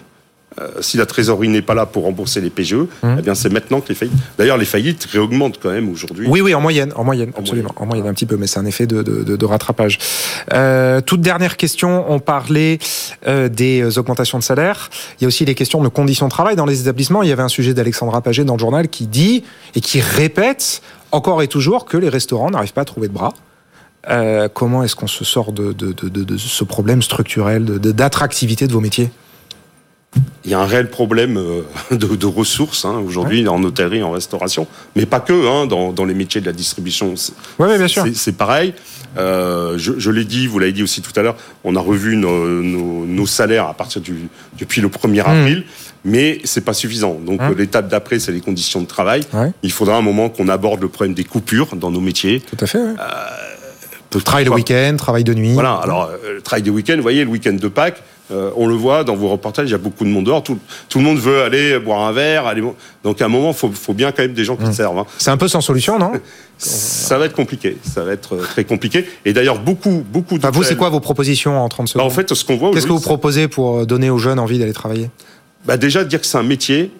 Euh, si la trésorerie n'est pas là pour rembourser les PGE, hum. eh bien c'est maintenant que les faillites. D'ailleurs, les faillites réaugmentent quand même aujourd'hui. Oui, oui, en moyenne, en moyenne, absolument, en moyenne un petit peu, mais c'est un effet de, de, de rattrapage. Euh, toute dernière question, on parlait euh, des augmentations de salaire. Il y a aussi les questions de conditions de travail dans les établissements. Il y avait un sujet d'Alexandra Paget dans le journal qui dit et qui répète encore et toujours que les restaurants n'arrivent pas à trouver de bras. Comment est-ce qu'on se sort de, ce problème structurel d'attractivité de vos métiers? Il y a un réel problème euh, de, ressources hein, aujourd'hui en hôtellerie, en restauration, mais pas que, hein, dans, les métiers de la distribution. Oui, bien sûr. C'est pareil. Euh, je, l'ai dit, vous l'avez dit aussi tout à l'heure, on a revu nos, salaires à partir du depuis le 1er mmh. avril. Mais c'est pas suffisant. Donc mmh. l'étape d'après, c'est les conditions de travail. Il faudra un moment qu'on aborde le problème des coupures dans nos métiers. Tout à fait. Euh, travail le week-end, travail de nuit. Voilà. Alors, le travail de week-end, vous voyez, le week-end de Pâques, euh, on le voit dans vos reportages, il y a beaucoup de monde dehors. Tout, le monde veut aller boire un verre. Aller... Donc à un moment, il faut, bien quand même des gens qui mmh. servent. Hein. C'est un peu sans solution, non Ça va être compliqué. Ça va être euh, très compliqué. Et d'ailleurs, beaucoup, beaucoup de. vous, c'est quoi vos propositions en 30 secondes? Bah, En fait, ce qu'on voit. Qu'est-ce que vous proposez pour euh, donner aux jeunes envie d'aller travailler? Bah Déjà, dire que c'est un métier,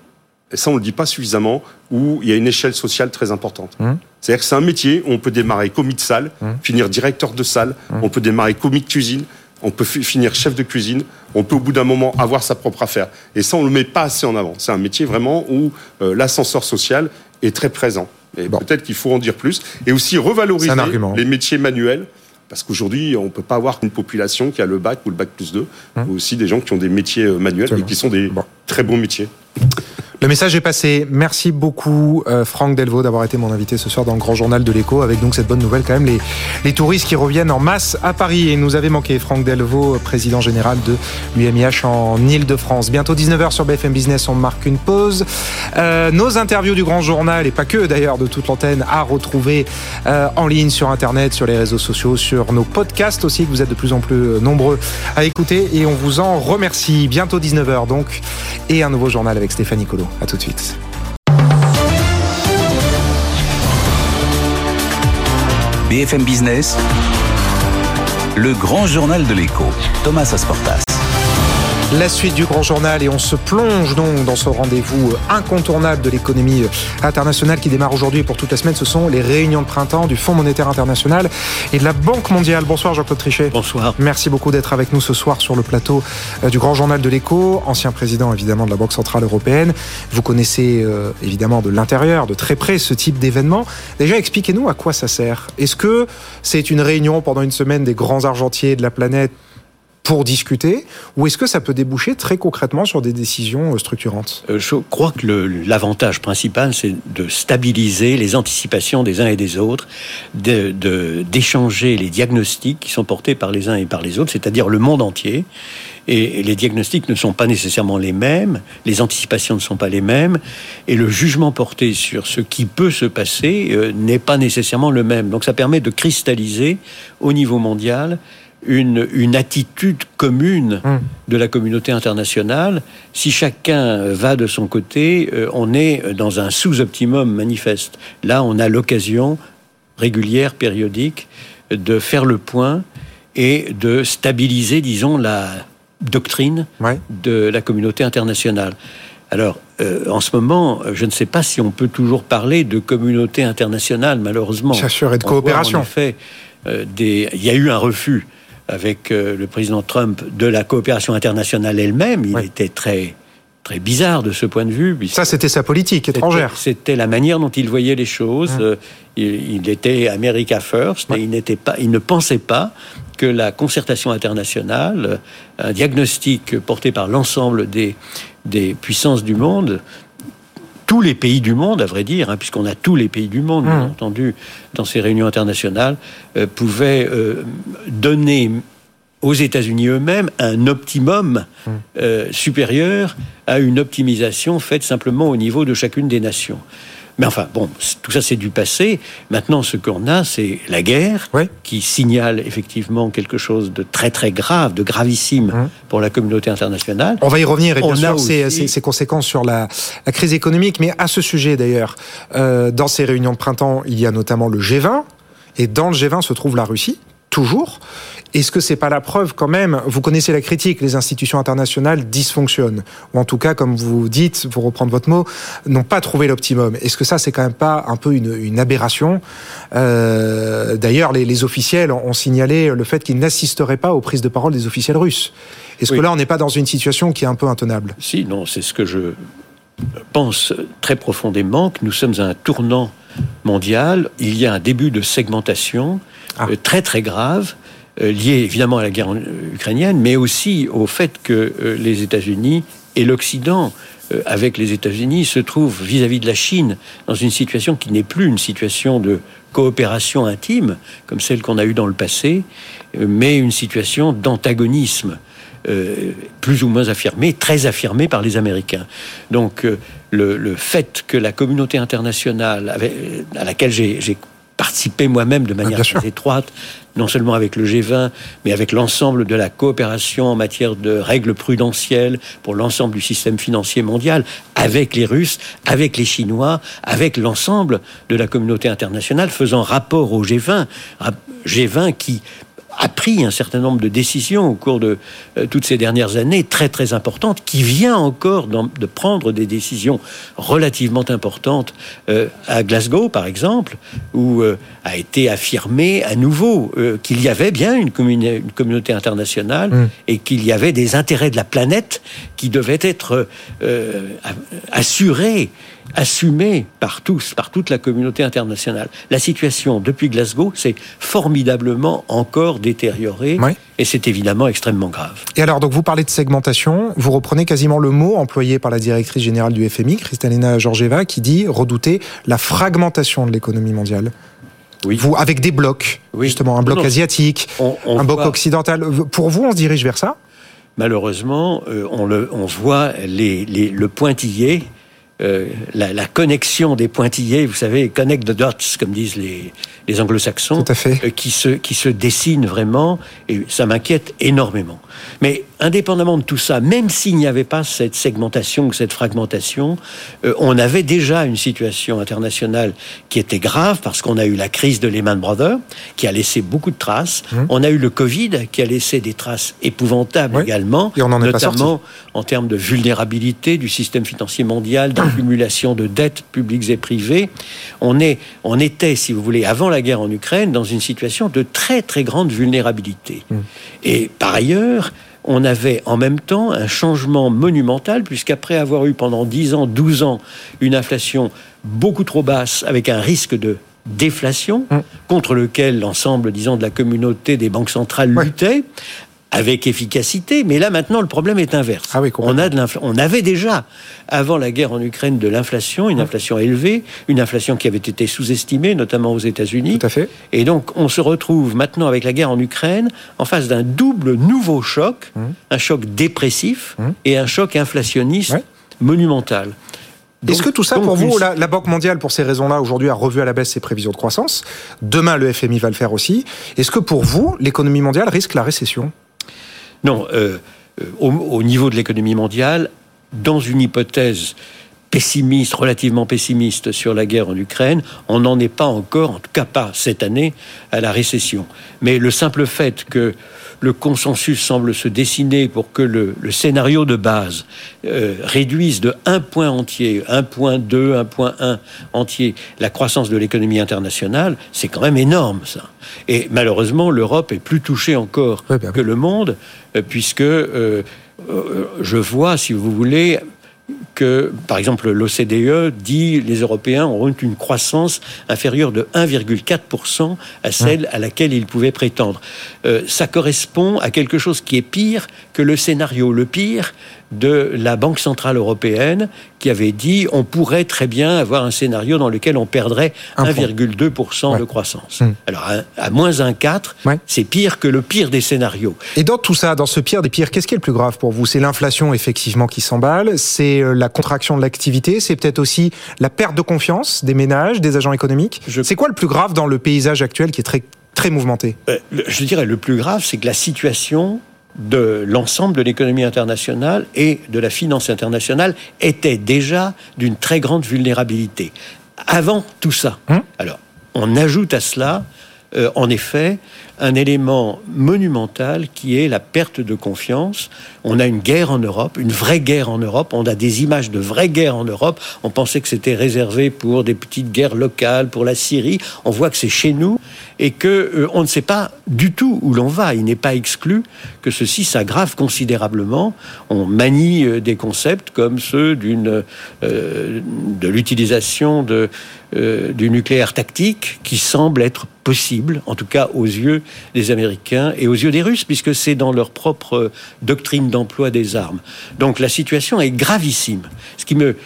et ça on le dit pas suffisamment, où il y a une échelle sociale très importante. Mmh. C'est-à-dire que c'est un métier où on peut démarrer commis de salle, mmh. finir directeur de salle, on peut démarrer commis de cuisine, on peut finir chef de cuisine, on peut au bout d'un moment avoir sa propre affaire. Et ça, on ne le met pas assez en avant. C'est un métier vraiment où euh, l'ascenseur social est très présent. Et peut-être qu'il faut en dire plus. Et aussi revaloriser les métiers manuels. Parce qu'aujourd'hui, on ne peut pas avoir une population qui a le bac ou le bac plus 2, ou aussi des gens qui ont des métiers euh, manuels et qui sont des très bons métiers. Le message est passé. Merci beaucoup euh, Franck Delvaux d'avoir été mon invité ce soir dans le Grand Journal de l'Écho avec donc cette bonne nouvelle quand même les, les touristes qui reviennent en masse à Paris et nous avait manqué Franck Delvaux, président général de l'UMIH en Ile-de-France. Bientôt 19h sur BFM Business, on marque une pause. Euh, nos interviews du Grand Journal et pas que d'ailleurs de toute l'antenne à retrouver euh, en ligne sur internet, sur les réseaux sociaux, sur nos podcasts aussi que vous êtes de plus en plus nombreux à écouter et on vous en remercie. Bientôt 19h donc et un nouveau journal avec Stéphanie Colo. A tout de suite. BFM Business, le grand journal de l'écho, Thomas Asportas. La suite du grand journal et on se plonge donc dans ce rendez-vous incontournable de l'économie internationale qui démarre aujourd'hui et pour toute la semaine. Ce sont les réunions de printemps du Fonds monétaire international et de la Banque mondiale. Bonsoir Jean-Claude Trichet. Bonsoir. Merci beaucoup d'être avec nous ce soir sur le plateau euh, du grand journal de l'écho, ancien président évidemment de la Banque centrale européenne. Vous connaissez euh, évidemment de l'intérieur, de très près ce type d'événement. Déjà expliquez-nous à quoi ça sert. Est-ce que c'est une réunion pendant une semaine des grands argentiers de la planète pour discuter ou est-ce que ça peut déboucher très concrètement sur des décisions euh, structurantes? Euh, Je crois que l'avantage principal, c'est de stabiliser les anticipations des uns et des autres, d'échanger de, les diagnostics qui sont portés par les uns et par les autres, c'est-à-dire le monde entier. Et les diagnostics ne sont pas nécessairement les mêmes, les anticipations ne sont pas les mêmes, et le jugement porté sur ce qui peut se passer euh, n'est pas nécessairement le même. Donc ça permet de cristalliser au niveau mondial une, une attitude commune hum. de la communauté internationale. Si chacun va de son côté, euh, on est dans un sous-optimum manifeste. Là, on a l'occasion régulière, périodique, de faire le point et de stabiliser, disons, la doctrine de la communauté internationale. Alors, euh, en ce moment, je ne sais pas si on peut toujours parler de communauté internationale, malheureusement. Ça et de coopération. en fait, euh, des... il y a eu un refus avec euh, le président Trump de la coopération internationale elle-même. Il était très très bizarre de ce point de vue. Ça, c'était sa politique étrangère. C'était la manière dont il voyait les choses. Euh, il, était America First et il, n'était pas, il ne pensait pas que la concertation internationale, un diagnostic porté par l'ensemble des, des puissances du monde, tous les pays du monde, à vrai dire, hein, puisqu'on a tous les pays du monde, bien mmh. entendu, dans ces réunions internationales, euh, pouvaient euh, donner aux États-Unis eux-mêmes un optimum mmh. euh, supérieur à une optimisation faite simplement au niveau de chacune des nations. Mais enfin, bon, tout ça c'est du passé. Maintenant, ce qu'on a, c'est la guerre qui signale effectivement quelque chose de très très grave, de gravissime hum. pour la communauté internationale. On va y revenir et bien sûr ses, conséquences sur la, crise économique. Mais à ce sujet d'ailleurs, euh, dans ces réunions de printemps, il y a notamment le G20 et dans le G20 se trouve la Russie toujours. Est-ce que c'est pas la preuve quand même? Vous connaissez la critique, les institutions internationales dysfonctionnent, ou en tout cas, comme vous dites, pour reprendre votre mot, n'ont pas trouvé l'optimum. Est-ce que ça, c'est quand même pas un peu une, aberration? Euh, D'ailleurs, les, officiels ont signalé le fait qu'ils n'assisteraient pas aux prises de parole des officiels russes. Est-ce que là, on n'est pas dans une situation qui est un peu intenable? Si, non, c'est ce que je pense très profondément que nous sommes à un tournant mondial. Il y a un début de segmentation ah. euh, très très grave euh, lié évidemment à la guerre ukrainienne, mais aussi au fait que euh, les États-Unis et l'Occident, euh, avec les États-Unis, se trouvent vis-à-vis de la Chine dans une situation qui n'est plus une situation de coopération intime, comme celle qu'on a eue dans le passé, mais une situation d'antagonisme. plus ou moins affirmée, très affirmée par les Américains. Donc le, fait que la communauté internationale à laquelle j'ai participé moi-même de manière très étroite non seulement avec le G20, mais avec l'ensemble de la coopération en matière de règles prudentielles pour l'ensemble du système financier mondial, avec les Russes, avec les Chinois, avec l'ensemble de la communauté internationale, faisant rapport au G20, G20 qui a pris un certain nombre de décisions au cours de euh, toutes ces dernières années très très importantes, qui vient encore de prendre des décisions relativement importantes euh, à Glasgow, par exemple, où euh, a été affirmé à nouveau qu'il y avait bien une, une communauté internationale mm. et qu'il y avait des intérêts de la planète qui devaient être assurés assumé par tous, par toute la communauté internationale. La situation depuis Glasgow s'est formidablement encore détériorée et c'est évidemment extrêmement grave. Et alors, donc vous parlez de segmentation, vous reprenez quasiment le mot employé par la directrice générale du FMI, Kristalina Georgieva, qui dit redouter la fragmentation de l'économie mondiale. Oui. Vous, avec des blocs, justement, un bloc asiatique, un bloc occidental. Pour vous, on se dirige vers ça? Malheureusement, euh, on, le, on voit les, les, le pointillé euh, la, la, connexion des pointillés, vous savez, connect the dots, comme disent les, les anglo-saxons, euh, qui, se, qui se dessine vraiment, et ça m'inquiète énormément. Mais indépendamment de tout ça, même s'il n'y avait pas cette segmentation ou cette fragmentation, euh, on avait déjà une situation internationale qui était grave, parce qu'on a eu la crise de Lehman Brothers, qui a laissé beaucoup de traces, mmh. on a eu le Covid, qui a laissé des traces épouvantables également, et on en notamment en termes de vulnérabilité du système financier mondial, accumulation de dettes publiques et privées. On, est, on était, si vous voulez, avant la guerre en Ukraine, dans une situation de très très grande vulnérabilité. Mm. Et par ailleurs, on avait en même temps un changement monumental, puisqu'après avoir eu pendant 10 ans, 12 ans, une inflation beaucoup trop basse, avec un risque de déflation, mm. contre lequel l'ensemble, disons, de la communauté des banques centrales luttait, avec efficacité, mais là maintenant le problème est inverse. Ah on, a de on avait déjà, avant la guerre en Ukraine, de l'inflation, une inflation élevée, une inflation qui avait été sous-estimée, notamment aux États-Unis. Tout à fait. Et donc on se retrouve maintenant avec la guerre en Ukraine en face d'un double nouveau choc, hum. un choc dépressif hum. et un choc inflationniste monumental. Est-ce que tout ça, pour vous, la, la, Banque mondiale, pour ces raisons-là, aujourd'hui, a revu à la baisse ses prévisions de croissance? Demain, le FMI va le faire aussi. Est-ce que pour vous, l'économie mondiale risque la récession? Non, euh, euh, au, niveau de l'économie mondiale, dans une hypothèse pessimiste, relativement pessimiste sur la guerre en Ukraine, on n'en est pas encore, en tout cas pas cette année, à la récession. Mais le simple fait que le consensus semble se dessiner pour que le, scénario de base euh, réduise de un point entier, un point 2, un point 1 entier, la croissance de l'économie internationale, c'est quand même énorme ça. Et malheureusement, l'Europe est plus touchée encore que le monde, euh, puisque euh, je vois, si vous voulez, que, par exemple, l'OCDE dit les Européens auront une croissance inférieure de 1,4% à celle à laquelle ils pouvaient prétendre. Euh, ça correspond à quelque chose qui est pire que le scénario le pire de la Banque Centrale Européenne qui avait dit on pourrait très bien avoir un scénario dans lequel on perdrait 1,2% de croissance. Hmm. Alors à, moins 1,4, c'est pire que le pire des scénarios. Et dans tout ça, dans ce pire des pires, qu'est-ce qui est le plus grave pour vous? C'est l'inflation effectivement qui s'emballe, c'est euh, la contraction de l'activité, c'est peut-être aussi la perte de confiance des ménages, des agents économiques. C'est quoi le plus grave dans le paysage actuel qui est très très mouvementé? Euh, Je dirais le plus grave, c'est que la situation de l'ensemble de l'économie internationale et de la finance internationale était déjà d'une très grande vulnérabilité. Avant tout ça, hein alors on ajoute à cela, euh, en effet, un élément monumental qui est la perte de confiance. On a une guerre en Europe, une vraie guerre en Europe. On a des images de vraies guerres en Europe. On pensait que c'était réservé pour des petites guerres locales, pour la Syrie. On voit que c'est chez nous et que euh, on ne sait pas du tout où l'on va. Il n'est pas exclu que ceci s'aggrave considérablement. On manie euh, des concepts comme ceux de l'utilisation de du nucléaire tactique qui semble être possible, en tout cas aux yeux des Américains et aux yeux des Russes, puisque c'est dans leur propre doctrine d'emploi des armes. Donc la situation est gravissime. Ce qui me euh,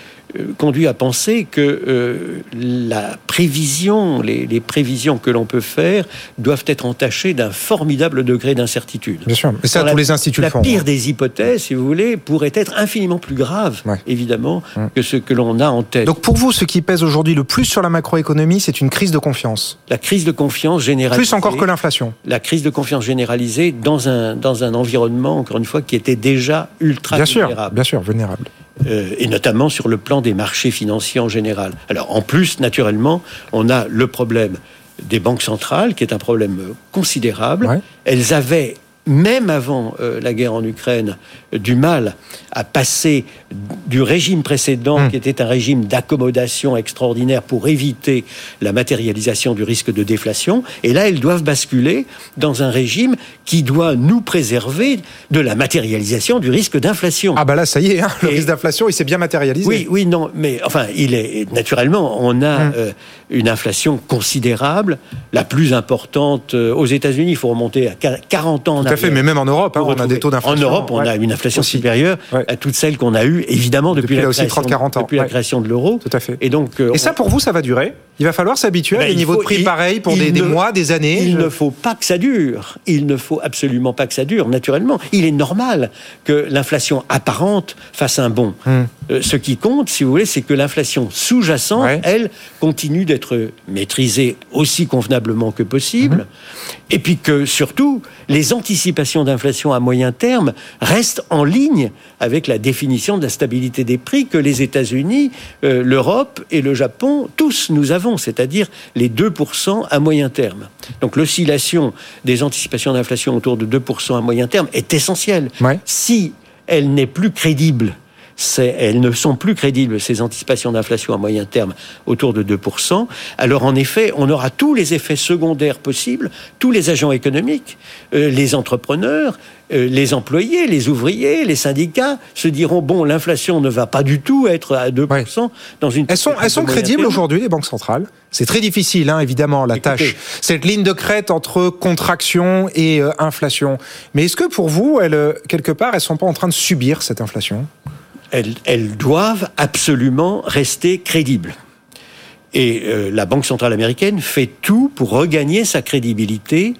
conduit à penser que euh, la prévision, les, prévisions que l'on peut faire doivent être entachées d'un formidable degré d'incertitude. Bien sûr, mais ça, tous les instituts la font. La pire des hypothèses, si vous voulez, pourrait être infiniment plus grave, évidemment, que ce que l'on a en tête. Donc pour vous, ce qui pèse aujourd'hui le plus sur la macroéconomie, c'est une crise de confiance. La crise de confiance généralisée. Plus encore que l'inflation. La crise de confiance généralisée dans un, dans un environnement, encore une fois, qui était déjà ultra bien vulnérable. Sûr, bien sûr, vulnérable. Euh, et notamment sur le plan des marchés financiers en général. Alors en plus, naturellement, on a le problème des banques centrales, qui est un problème considérable. Elles avaient même avant euh, la guerre en Ukraine, du mal à passer du régime précédent, hmm. qui était un régime d'accommodation extraordinaire pour éviter la matérialisation du risque de déflation, et là, elles doivent basculer dans un régime qui doit nous préserver de la matérialisation du risque d'inflation. Ah bah là, ça y est, hein, le risque d'inflation, il s'est bien matérialisé. Oui, oui, non, mais enfin, il est naturellement, on a hmm. euh, une inflation considérable, la plus importante euh, aux États-Unis. Il faut remonter à 40 ans. Tout à fait, mais même en Europe, hein, on a des taux d'inflation. En Europe, on a une inflation supérieure à toutes celles qu'on a eues, évidemment, depuis, la, création, depuis la création de l'euro. Tout à fait. Et donc, euh, et ça, pour vous, ça va durer? Il va falloir s'habituer à ben, des niveaux de prix pareils pour des, mois, des années? Il ne faut pas que ça dure. Il ne faut absolument pas que ça dure. Naturellement, il est normal que l'inflation apparente fasse un bond. Hmm. Euh, ce qui compte, si vous voulez, c'est que l'inflation sous-jacente, elle, continue d'être maîtrisée aussi convenablement que possible. Hmm. Et puis que surtout, les anticipations d'inflation à moyen terme restent en ligne avec la définition de la stabilité des prix que les États-Unis, euh, l'Europe et le Japon, tous nous avons, c'est-à-dire les 2% à moyen terme. Donc l'oscillation des anticipations d'inflation autour de 2% à moyen terme est essentielle. Si elle n'est plus crédible, elles ne sont plus crédibles, ces anticipations d'inflation à moyen terme autour de 2%, alors en effet, on aura tous les effets secondaires possibles, tous les agents économiques, euh, les entrepreneurs, euh, les employés, les ouvriers, les syndicats se diront bon, l'inflation ne va pas du tout être à 2% dans une. Elles sont, elles sont crédibles aujourd'hui, les banques centrales? C'est très difficile, hein, évidemment, la tâche. Cette ligne de crête entre contraction et euh, inflation. Mais est-ce que pour vous, elles, quelque part, elles sont pas en train de subir cette inflation? Elles, doivent absolument rester crédibles. Et euh, la Banque centrale américaine fait tout pour regagner sa crédibilité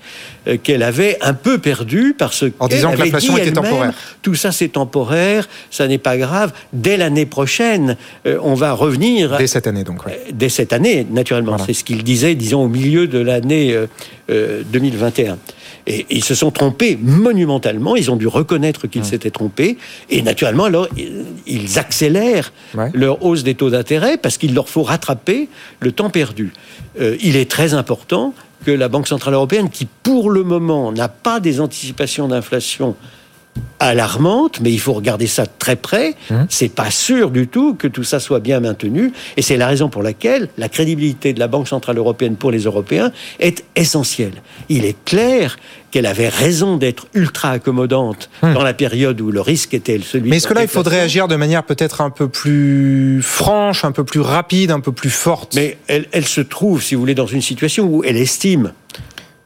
euh, qu'elle avait un peu perdue parce en disant que l'inflation était temporaire. Tout ça c'est temporaire, ça n'est pas grave. Dès l'année prochaine, euh, on va revenir. Dès cette année donc. Dès cette année, naturellement. C'est ce qu'il disait, disons au milieu de l'année 2021. Et ils se sont trompés monumentalement, ils ont dû reconnaître qu'ils s'étaient trompés, et naturellement, alors, ils accélèrent leur hausse des taux d'intérêt parce qu'il leur faut rattraper le temps perdu. Euh, il est très important que la Banque Centrale Européenne, qui pour le moment n'a pas des anticipations d'inflation alarmante, mais il faut regarder ça très près. Hum. C'est pas sûr du tout que tout ça soit bien maintenu, et c'est la raison pour laquelle la crédibilité de la Banque centrale européenne pour les Européens est essentielle. Il est clair qu'elle avait raison d'être ultra accommodante hum. dans la période où le risque était celui. Mais est-ce que là, il faudrait agir de manière peut-être un peu plus franche, un peu plus rapide, un peu plus forte? Mais elle, elle se trouve, si vous voulez, dans une situation où elle estime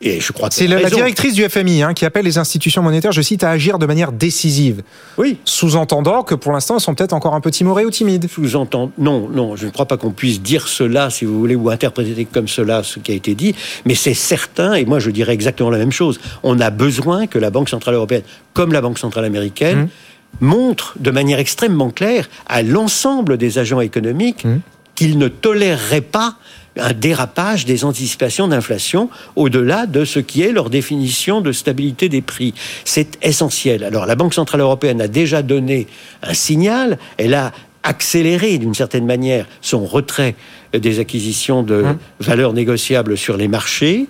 je crois c'est la, directrice du FMI hein, qui appelle les institutions monétaires, je cite, à agir de manière décisive. Oui. Sous-entendant que pour l'instant, elles sont peut-être encore un peu timorées ou timides. Sous-entend non, non, je ne crois pas qu'on puisse dire cela, si vous voulez, ou interpréter comme cela ce qui a été dit. Mais c'est certain, et moi je dirais exactement la même chose. On a besoin que la Banque centrale européenne, comme la Banque centrale américaine, hum. montre de manière extrêmement claire à l'ensemble des agents économiques hum. qu'ils ne toléreraient pas un dérapage des anticipations d'inflation au-delà de ce qui est leur définition de stabilité des prix. C'est essentiel. Alors la Banque Centrale Européenne a déjà donné un signal, elle a accéléré d'une certaine manière son retrait des acquisitions de hein valeurs négociables sur les marchés.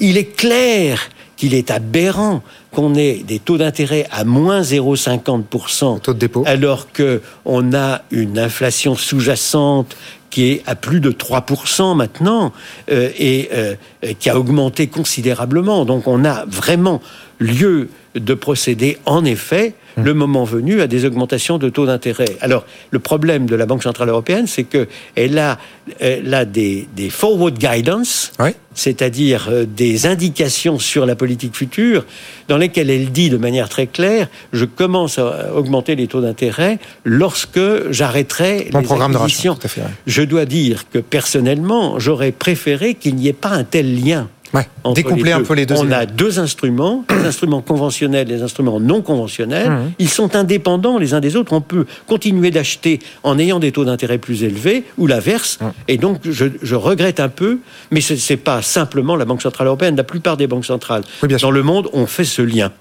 Il est clair qu'il est aberrant qu'on ait des taux d'intérêt à moins 0,50%, alors qu'on a une inflation sous-jacente qui est à plus de 3% maintenant euh, et euh, qui a augmenté considérablement. Donc on a vraiment lieu de procéder en effet le moment venu à des augmentations de taux d'intérêt. Alors, le problème de la Banque Centrale Européenne, c'est qu'elle a, elle a des, des forward guidance, c'est-à-dire euh, des indications sur la politique future, dans lesquelles elle dit de manière très claire, je commence à augmenter les taux d'intérêt lorsque j'arrêterai les programme acquisitions. De Je dois dire que personnellement, j'aurais préféré qu'il n'y ait pas un tel lien découpler un peu les deux. On a deux instruments, des instruments conventionnels et des instruments non conventionnels. Mmh. Ils sont indépendants les uns des autres. On peut continuer d'acheter en ayant des taux d'intérêt plus élevés ou l'inverse. Mmh. Et donc, je, regrette un peu, mais ce n'est pas simplement la Banque Centrale Européenne. La plupart des banques centrales dans le monde ont fait ce lien.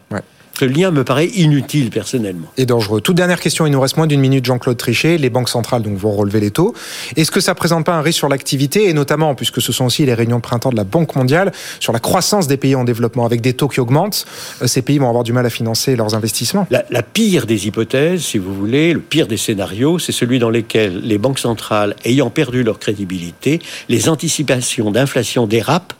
Ce lien me paraît inutile personnellement. Et dangereux. Toute dernière question, il nous reste moins d'une minute, Jean-Claude Trichet. Les banques centrales donc, vont relever les taux. Est-ce que ça présente pas un risque sur l'activité, et notamment, puisque ce sont aussi les réunions de printemps de la Banque mondiale, sur la croissance des pays en développement, avec des taux qui augmentent, euh, ces pays vont avoir du mal à financer leurs investissements la, la pire des hypothèses, si vous voulez, le pire des scénarios, c'est celui dans lequel les banques centrales, ayant perdu leur crédibilité, les anticipations d'inflation dérapent.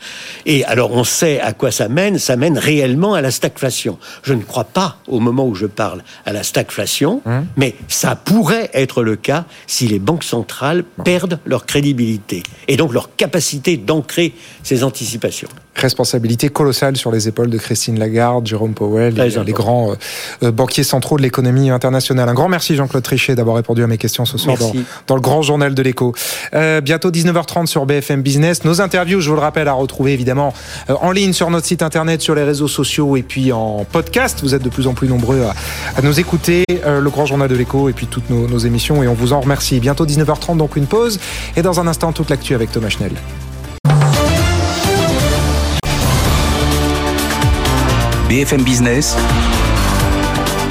Et alors on sait à quoi ça mène, ça mène réellement à la stagflation. Je ne ne crois pas, au moment où je parle, à la stagflation, hein mais ça pourrait être le cas si les banques centrales perdent leur crédibilité et donc leur capacité d'ancrer ces anticipations responsabilité colossale sur les épaules de Christine Lagarde, Jérôme Powell, les, les grands euh, euh, banquiers centraux de l'économie internationale. Un grand merci Jean-Claude Trichet d'avoir répondu à mes questions ce soir dans, le grand journal de l'écho. Euh, bientôt 19h30 sur BFM Business. Nos interviews, je vous le rappelle, à retrouver évidemment en ligne sur notre site internet, sur les réseaux sociaux et puis en podcast. Vous êtes de plus en plus nombreux à, nous écouter. le grand journal de l'écho et puis toutes nos, nos émissions et on vous en remercie. Bientôt 19h30 donc une pause et dans un instant toute l'actu avec Thomas Schnell. BFM Business,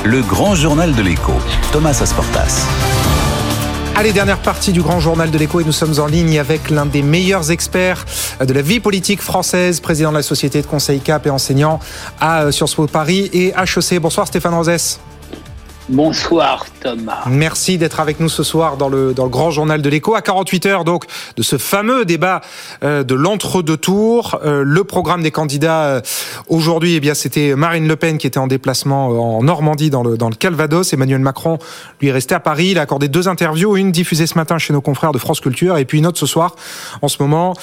le grand journal de l'écho, Thomas Asportas. Allez, dernière partie du grand journal de l'écho et nous sommes en ligne avec l'un des meilleurs experts de la vie politique française, président de la société de conseil CAP et enseignant à Sciences Po Paris et HEC. Bonsoir Stéphane Rosès. Bonsoir Thomas. Merci d'être avec nous ce soir dans le, dans le grand journal de l'écho à 48 heures donc de ce fameux débat euh, de l'entre-deux tours. Euh, le programme des candidats euh, aujourd'hui, eh bien c'était Marine Le Pen qui était en déplacement en Normandie dans le, dans le Calvados. Emmanuel Macron lui est resté à Paris. Il a accordé deux interviews, une diffusée ce matin chez nos confrères de France Culture et puis une autre ce soir en ce moment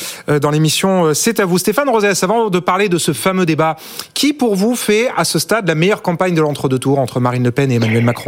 dans l'émission C'est à vous. Stéphane Rosès, avant de parler de ce fameux débat, qui pour vous fait à ce stade la meilleure campagne de l'entre-deux tours entre Marine Le Pen et Emmanuel Macron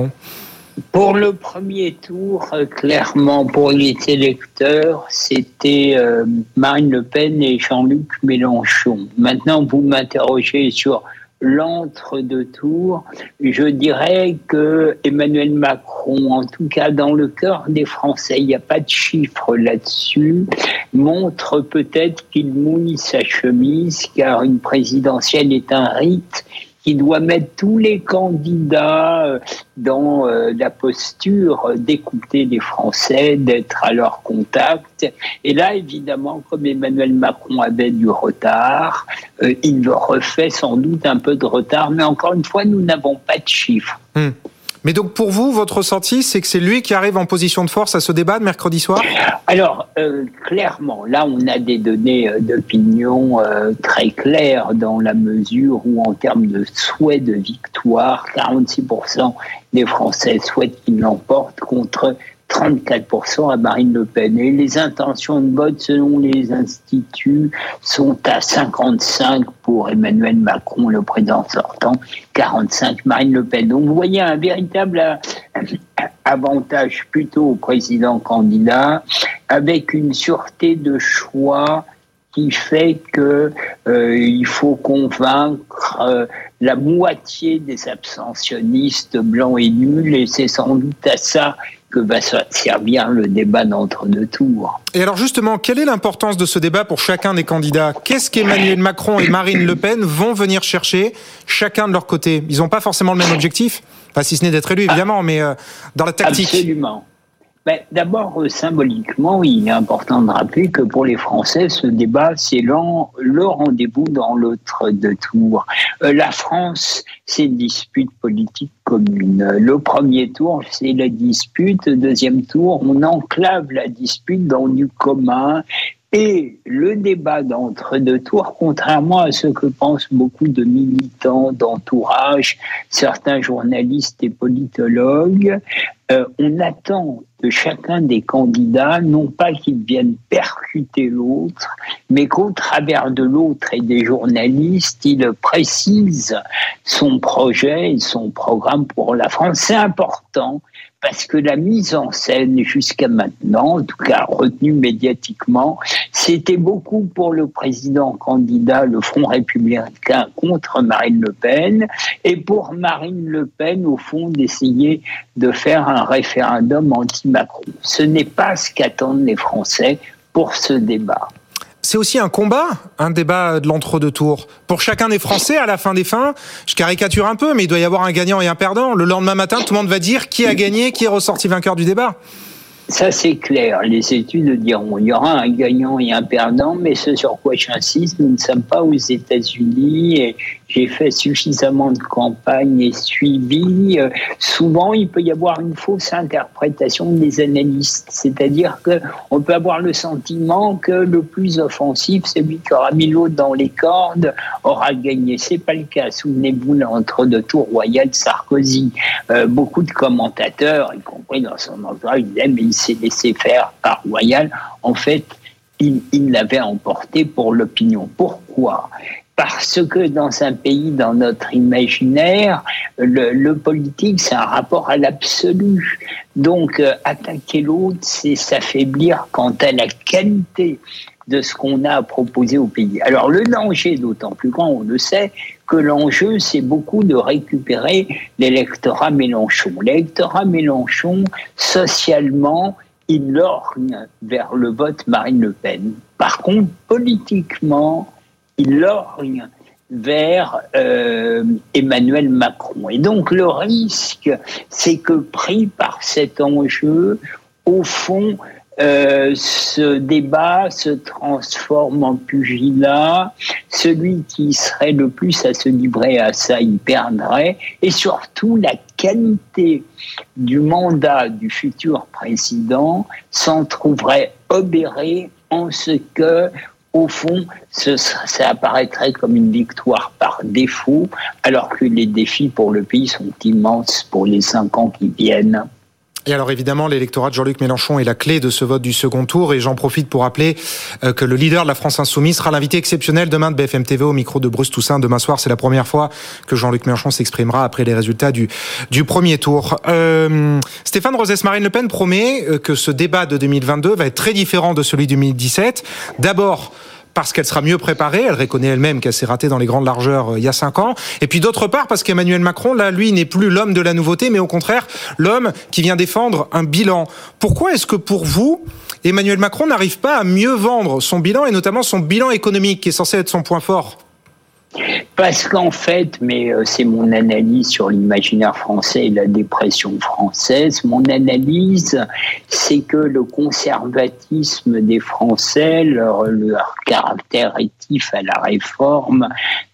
Pour le premier tour, euh, clairement, pour les électeurs, c'était euh, Marine Le Pen et Jean-Luc Mélenchon. Maintenant, vous m'interrogez sur l'entre-deux tours. Je dirais que Emmanuel Macron, en tout cas dans le cœur des Français, il n'y a pas de chiffres là-dessus, montre peut-être qu'il mouille sa chemise, car une présidentielle est un rite qui doit mettre tous les candidats euh, dans euh, la posture d'écouter les Français, d'être à leur contact. Et là, évidemment, comme Emmanuel Macron avait du retard, euh, il refait sans doute un peu de retard, mais encore une fois, nous n'avons pas de chiffres. Hmm. Mais donc pour vous, votre ressenti, c'est que c'est lui qui arrive en position de force à ce débat de mercredi soir? Alors, euh, clairement, là, on a des données euh, d'opinion euh, très claires dans la mesure où, en termes de souhait de victoire, 46% des Français souhaitent qu'il l'emporte contre 34% à Marine Le Pen. Et les intentions de vote, selon les instituts, sont à 55 pour Emmanuel Macron, le président sortant, 45 Marine Le Pen. Donc vous voyez un véritable avantage plutôt au président candidat, avec une sûreté de choix qui fait que euh, il faut convaincre euh, la moitié des abstentionnistes blancs et nuls, et c'est sans doute à ça que va servir le débat d'entre deux tours. Et alors justement, quelle est l'importance de ce débat pour chacun des candidats? Qu'est-ce qu'Emmanuel Macron et Marine Le Pen vont venir chercher chacun de leur côté? Ils n'ont pas forcément le même objectif, pas si ce n'est d'être élus évidemment, mais euh, dans la tactique. Absolument. Ben, D'abord, euh, symboliquement, il est important de rappeler que pour les Français, ce débat, c'est le rendez-vous dans l'autre de tour. Euh, la France, c'est une dispute politique commune. Le premier tour, c'est la dispute. Deuxième tour, on enclave la dispute dans du commun et le débat d'entre deux tours, contrairement à ce que pensent beaucoup de militants d'entourage, certains journalistes et politologues, euh, on attend de chacun des candidats, non pas qu'ils viennent percuter l'autre, mais qu'au travers de l'autre et des journalistes, il précise son projet et son programme pour la France. C'est important parce que la mise en scène jusqu'à maintenant, en tout cas retenue médiatiquement, c'était beaucoup pour le président candidat, le Front républicain contre Marine Le Pen, et pour Marine Le Pen, au fond, d'essayer de faire un référendum anti-Macron. Ce n'est pas ce qu'attendent les Français pour ce débat. C'est aussi un combat, un débat de l'entre-deux tours. Pour chacun des Français, à la fin des fins, je caricature un peu, mais il doit y avoir un gagnant et un perdant. Le lendemain matin, tout le monde va dire qui a gagné, qui est ressorti vainqueur du débat. Ça, c'est clair. Les études diront il y aura un gagnant et un perdant, mais ce sur quoi j'insiste, nous ne sommes pas aux États-Unis j'ai fait suffisamment de campagnes et suivi. Euh, souvent, il peut y avoir une fausse interprétation des analystes, c'est-à-dire qu'on peut avoir le sentiment que le plus offensif, celui qui aura mis l'autre dans les cordes, aura gagné. C'est pas le cas. Souvenez-vous l'entre-deux tours royal Sarkozy. Euh, beaucoup de commentateurs, y compris dans son entourage, disaient mais il s'est laissé faire par Royal. En fait, il l'avait emporté pour l'opinion. Pourquoi? Parce que dans un pays, dans notre imaginaire, le, politique, c'est un rapport à l'absolu. Donc, euh, attaquer l'autre, c'est s'affaiblir quant à la qualité de ce qu'on a à proposer au pays. Alors, le danger, d'autant plus grand, on le sait, que l'enjeu, c'est beaucoup de récupérer l'électorat Mélenchon. L'électorat Mélenchon, socialement, il lorgne vers le vote Marine Le Pen. Par contre, politiquement, il lorgne vers euh, Emmanuel Macron. Et donc le risque, c'est que pris par cet enjeu, au fond, euh, ce débat se transforme en pugilat. Celui qui serait le plus à se livrer à ça, il perdrait. Et surtout, la qualité du mandat du futur président s'en trouverait obérée en ce que au fond, ça apparaîtrait comme une victoire par défaut, alors que les défis pour le pays sont immenses pour les cinq ans qui viennent. Et alors évidemment, l'électorat de Jean-Luc Mélenchon est la clé de ce vote du second tour. Et j'en profite pour rappeler euh, que le leader de la France Insoumise sera l'invité exceptionnel demain de BFM TV au micro de Bruce Toussaint. Demain soir, c'est la première fois que Jean-Luc Mélenchon s'exprimera après les résultats du, du premier tour. Euh, Stéphane Rosès-Marine Le Pen promet euh, que ce débat de 2022 va être très différent de celui de 2017. D'abord, parce qu'elle sera mieux préparée. Elle reconnaît elle-même qu'elle s'est ratée dans les grandes largeurs euh, il y a cinq ans. Et puis d'autre part, parce qu'Emmanuel Macron, là, lui, n'est plus l'homme de la nouveauté, mais au contraire, l'homme qui vient défendre un bilan. Pourquoi est-ce que pour vous, Emmanuel Macron n'arrive pas à mieux vendre son bilan, et notamment son bilan économique, qui est censé être son point fort? Parce qu'en fait, mais euh, c'est mon analyse sur l'imaginaire français et la dépression française, mon analyse, c'est que le conservatisme des Français, leur, caractère rétif à la réforme,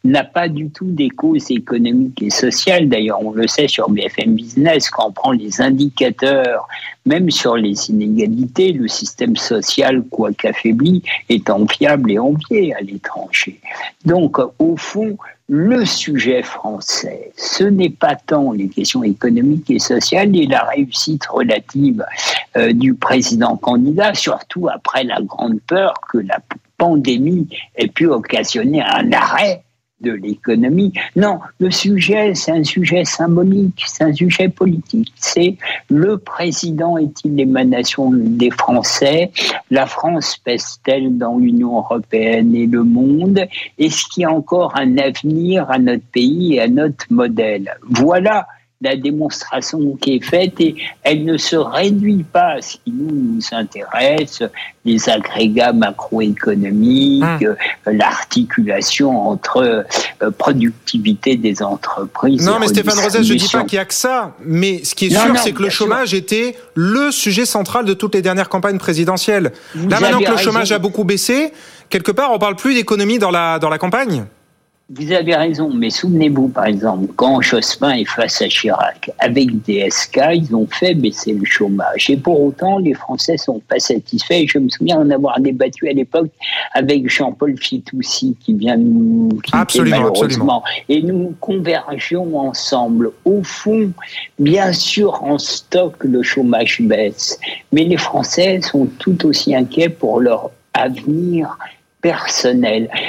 n'a pas du tout des causes économiques et sociales. D'ailleurs, on le sait sur BFM Business, quand on prend les indicateurs, même sur les inégalités, le système social, quoi qu'affaibli, est enviable et envié à l'étranger. Donc, au fond, le sujet français, ce n'est pas tant les questions économiques et sociales et la réussite relative euh, du président candidat, surtout après la grande peur que la pandémie ait pu occasionner un arrêt de l'économie. Non, le sujet, c'est un sujet symbolique, c'est un sujet politique. C'est le président est-il l'émanation des Français? La France pèse-t-elle dans l'Union européenne et le monde? Est-ce qu'il y a encore un avenir à notre pays et à notre modèle? Voilà la démonstration qui est faite et elle ne se réduit pas à ce qui nous, nous intéresse, les agrégats macroéconomiques, hum. euh, l'articulation entre euh, productivité des entreprises. Non, mais Stéphane Rosès, je ne dis pas qu'il n'y a que ça, mais ce qui est sûr, c'est que le chômage était le sujet central de toutes les dernières campagnes présidentielles. Là, maintenant que le chômage a beaucoup baissé, quelque part, on parle plus d'économie dans la, dans la campagne. Vous avez raison, mais souvenez-vous, par exemple, quand Jospin est face à Chirac, avec DSK, ils ont fait baisser le chômage. Et pour autant, les Français sont pas satisfaits. Je me souviens en avoir débattu à l'époque avec Jean-Paul Fitoussi, qui vient nous quitter malheureusement. Et nous convergions ensemble. Au fond, bien sûr, en stock, le chômage baisse. Mais les Français sont tout aussi inquiets pour leur avenir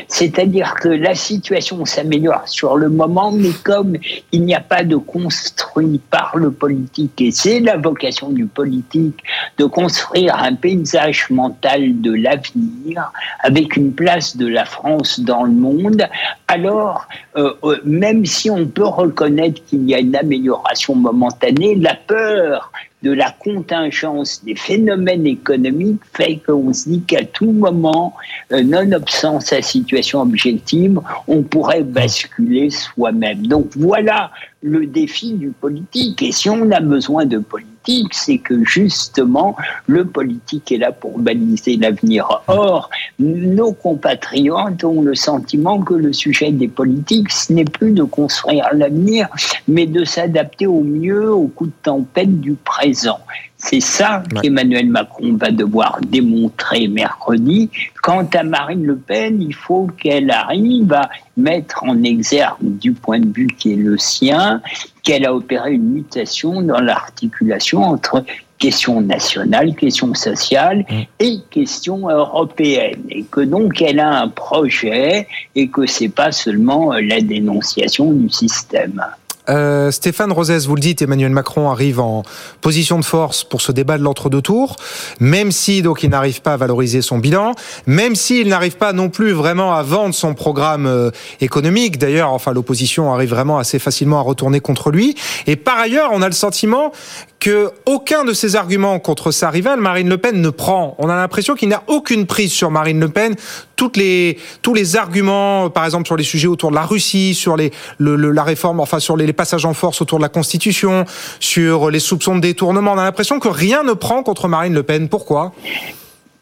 C'est-à-dire que la situation s'améliore sur le moment, mais comme il n'y a pas de construit par le politique, et c'est la vocation du politique de construire un paysage mental de l'avenir avec une place de la France dans le monde, alors euh, euh, même si on peut reconnaître qu'il y a une amélioration momentanée, la peur de la contingence des phénomènes économiques fait qu'on se dit qu'à tout moment, euh, nonobstant sa situation objective, on pourrait basculer soi-même. Donc voilà le défi du politique. Et si on a besoin de politique, c'est que justement, le politique est là pour baliser l'avenir. Or, nos compatriotes ont le sentiment que le sujet des politiques, ce n'est plus de construire l'avenir, mais de s'adapter au mieux aux coups de tempête du présent. C'est ça qu'Emmanuel Macron va devoir démontrer mercredi. Quant à Marine Le Pen, il faut qu'elle arrive à mettre en exergue du point de vue qui est le sien, qu'elle a opéré une mutation dans l'articulation entre questions nationales, questions sociales mm. et questions européennes. Et que donc elle a un projet et que c'est pas seulement la dénonciation du système. Euh, Stéphane Rosès, vous le dites, Emmanuel Macron arrive en position de force pour ce débat de l'entre-deux tours, même si donc il n'arrive pas à valoriser son bilan, même s'il n'arrive pas non plus vraiment à vendre son programme euh, économique. D'ailleurs, enfin l'opposition arrive vraiment assez facilement à retourner contre lui. Et par ailleurs, on a le sentiment que aucun de ses arguments contre sa rivale Marine Le Pen ne prend. On a l'impression qu'il n'a aucune prise sur Marine Le Pen. Toutes les tous les arguments, par exemple sur les sujets autour de la Russie, sur les le, la réforme, enfin sur les, passages en force autour de la Constitution, sur les soupçons de détournement, on a l'impression que rien ne prend contre Marine Le Pen. Pourquoi?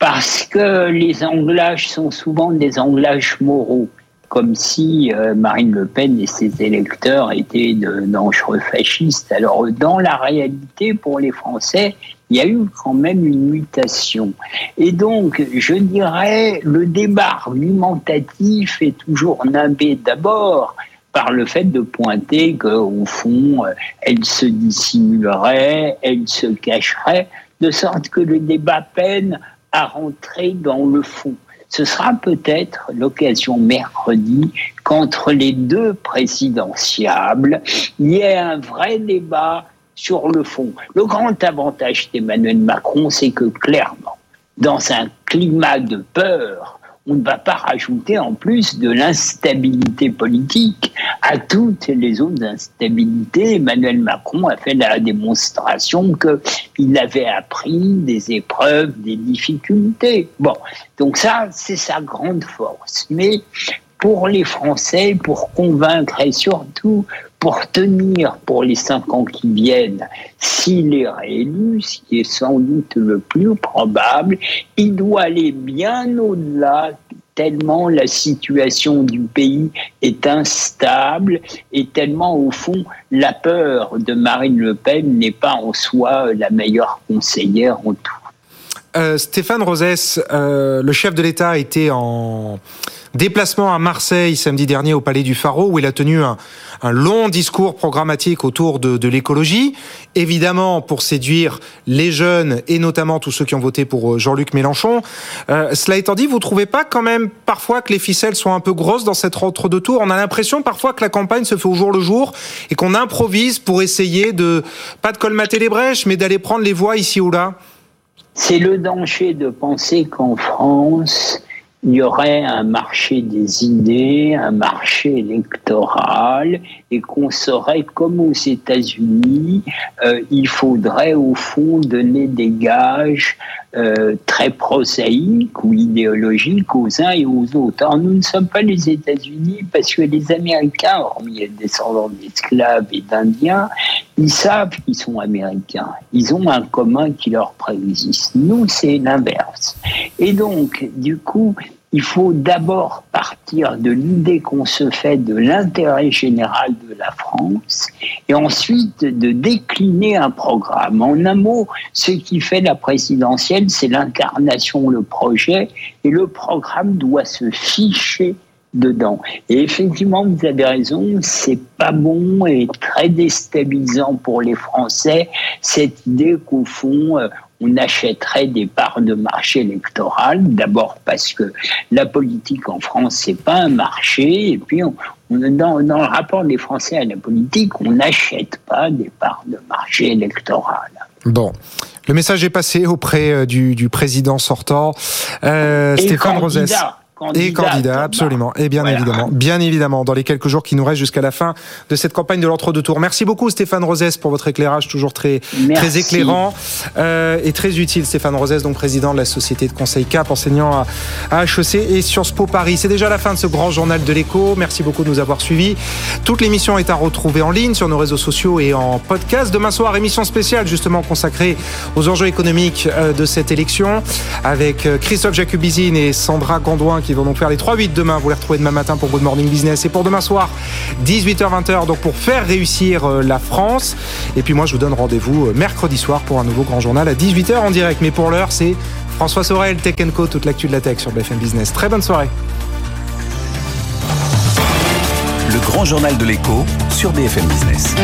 Parce que les anglages sont souvent des anglages moraux comme si euh, Marine Le Pen et ses électeurs étaient de dangereux fascistes. Alors, dans la réalité, pour les Français, il y a eu quand même une mutation. Et donc, je dirais, le débat argumentatif est toujours nimbé d'abord par le fait de pointer qu'au fond, euh, elle se dissimulerait, elle se cacherait, de sorte que le débat peine à rentrer dans le fond ce sera peut-être l'occasion mercredi qu'entre les deux présidentiables, il y ait un vrai débat sur le fond. Le grand avantage d'Emmanuel Macron, c'est que clairement, dans un climat de peur, on ne va pas rajouter en plus de l'instabilité politique à toutes les autres instabilités. Emmanuel Macron a fait la démonstration qu'il avait appris des épreuves, des difficultés. Bon, donc ça, c'est sa grande force. Mais pour les Français, pour convaincre et surtout pour tenir pour les cinq ans qui viennent, s'il est réélu, ce qui est sans doute le plus probable, il doit aller bien au-delà tellement la situation du pays est instable et tellement au fond la peur de Marine Le Pen n'est pas en soi la meilleure conseillère en tout. Euh, Stéphane Rosès, euh, le chef de l'État a été en déplacement à Marseille samedi dernier au Palais du Pharo où il a tenu un, long discours programmatique autour de, l'écologie, évidemment pour séduire les jeunes et notamment tous ceux qui ont voté pour euh, Jean-Luc Mélenchon. cela étant dit, vous trouvez pas quand même parfois que les ficelles sont un peu grosses dans cette entre-deux tours On a l'impression parfois que la campagne se fait au jour le jour et qu'on improvise pour essayer de pas de colmater les brèches, mais d'aller prendre les voix ici ou là? C'est le danger de penser qu'en France, il y aurait un marché des idées, un marché électoral, et qu'on saurait, comme aux États-Unis, euh, il faudrait au fond donner des gages euh, très prosaïques ou idéologiques aux uns et aux autres. Alors, nous ne sommes pas les États-Unis parce que les Américains, hormis les descendants d'esclaves et d'Indiens, ils savent qu'ils sont Américains. Ils ont un commun qui leur préexiste. Nous, c'est l'inverse. Et donc, du coup, il faut d'abord partir de l'idée qu'on se fait de l'intérêt général de la France et ensuite de décliner un programme. En un mot, ce qui fait la présidentielle, c'est l'incarnation, le projet, et le programme doit se ficher dedans. Et effectivement, vous avez raison, c'est pas bon et très déstabilisant pour les Français cette idée qu'au fond, euh, on achèterait des parts de marché électoral. D'abord parce que la politique en France, c'est pas un marché. Et puis, on, dans, dans, le rapport des Français à la politique, on n'achète pas des parts de marché électoral. Bon. Le message est passé auprès euh, du, du président sortant, euh, Stéphane Rosès. Et candidat, absolument. Et bien évidemment, bien évidemment, dans les quelques jours qui nous restent jusqu'à la fin de cette campagne de l'entre-deux tours. Merci beaucoup Stéphane Rosès pour votre éclairage, toujours très, très éclairant euh, et très utile. Stéphane Rosès, donc président de la société de conseil CAP, enseignant à, HEC et Sciences Po Paris. C'est déjà la fin de ce grand journal de l'écho. Merci beaucoup de nous avoir suivis. Toute l'émission est à retrouver en ligne sur nos réseaux sociaux et en podcast. Demain soir, émission spéciale justement consacrée aux enjeux économiques euh, de cette élection avec euh, Christophe Jacubizine et Sandra Gondouin qui vont donc faire les 3-8 demain. Vous les retrouvez demain matin pour Good Morning Business. Et pour demain soir, 18h-20h, donc pour faire réussir euh, la France. Et puis moi, je vous donne rendez-vous euh, mercredi soir pour un nouveau grand journal à 18h en direct. Mais pour l'heure, c'est François Sorel, Tech Co, toute l'actu de la tech sur BFM Business. Très bonne soirée. Le grand journal de l'écho sur BFM Business.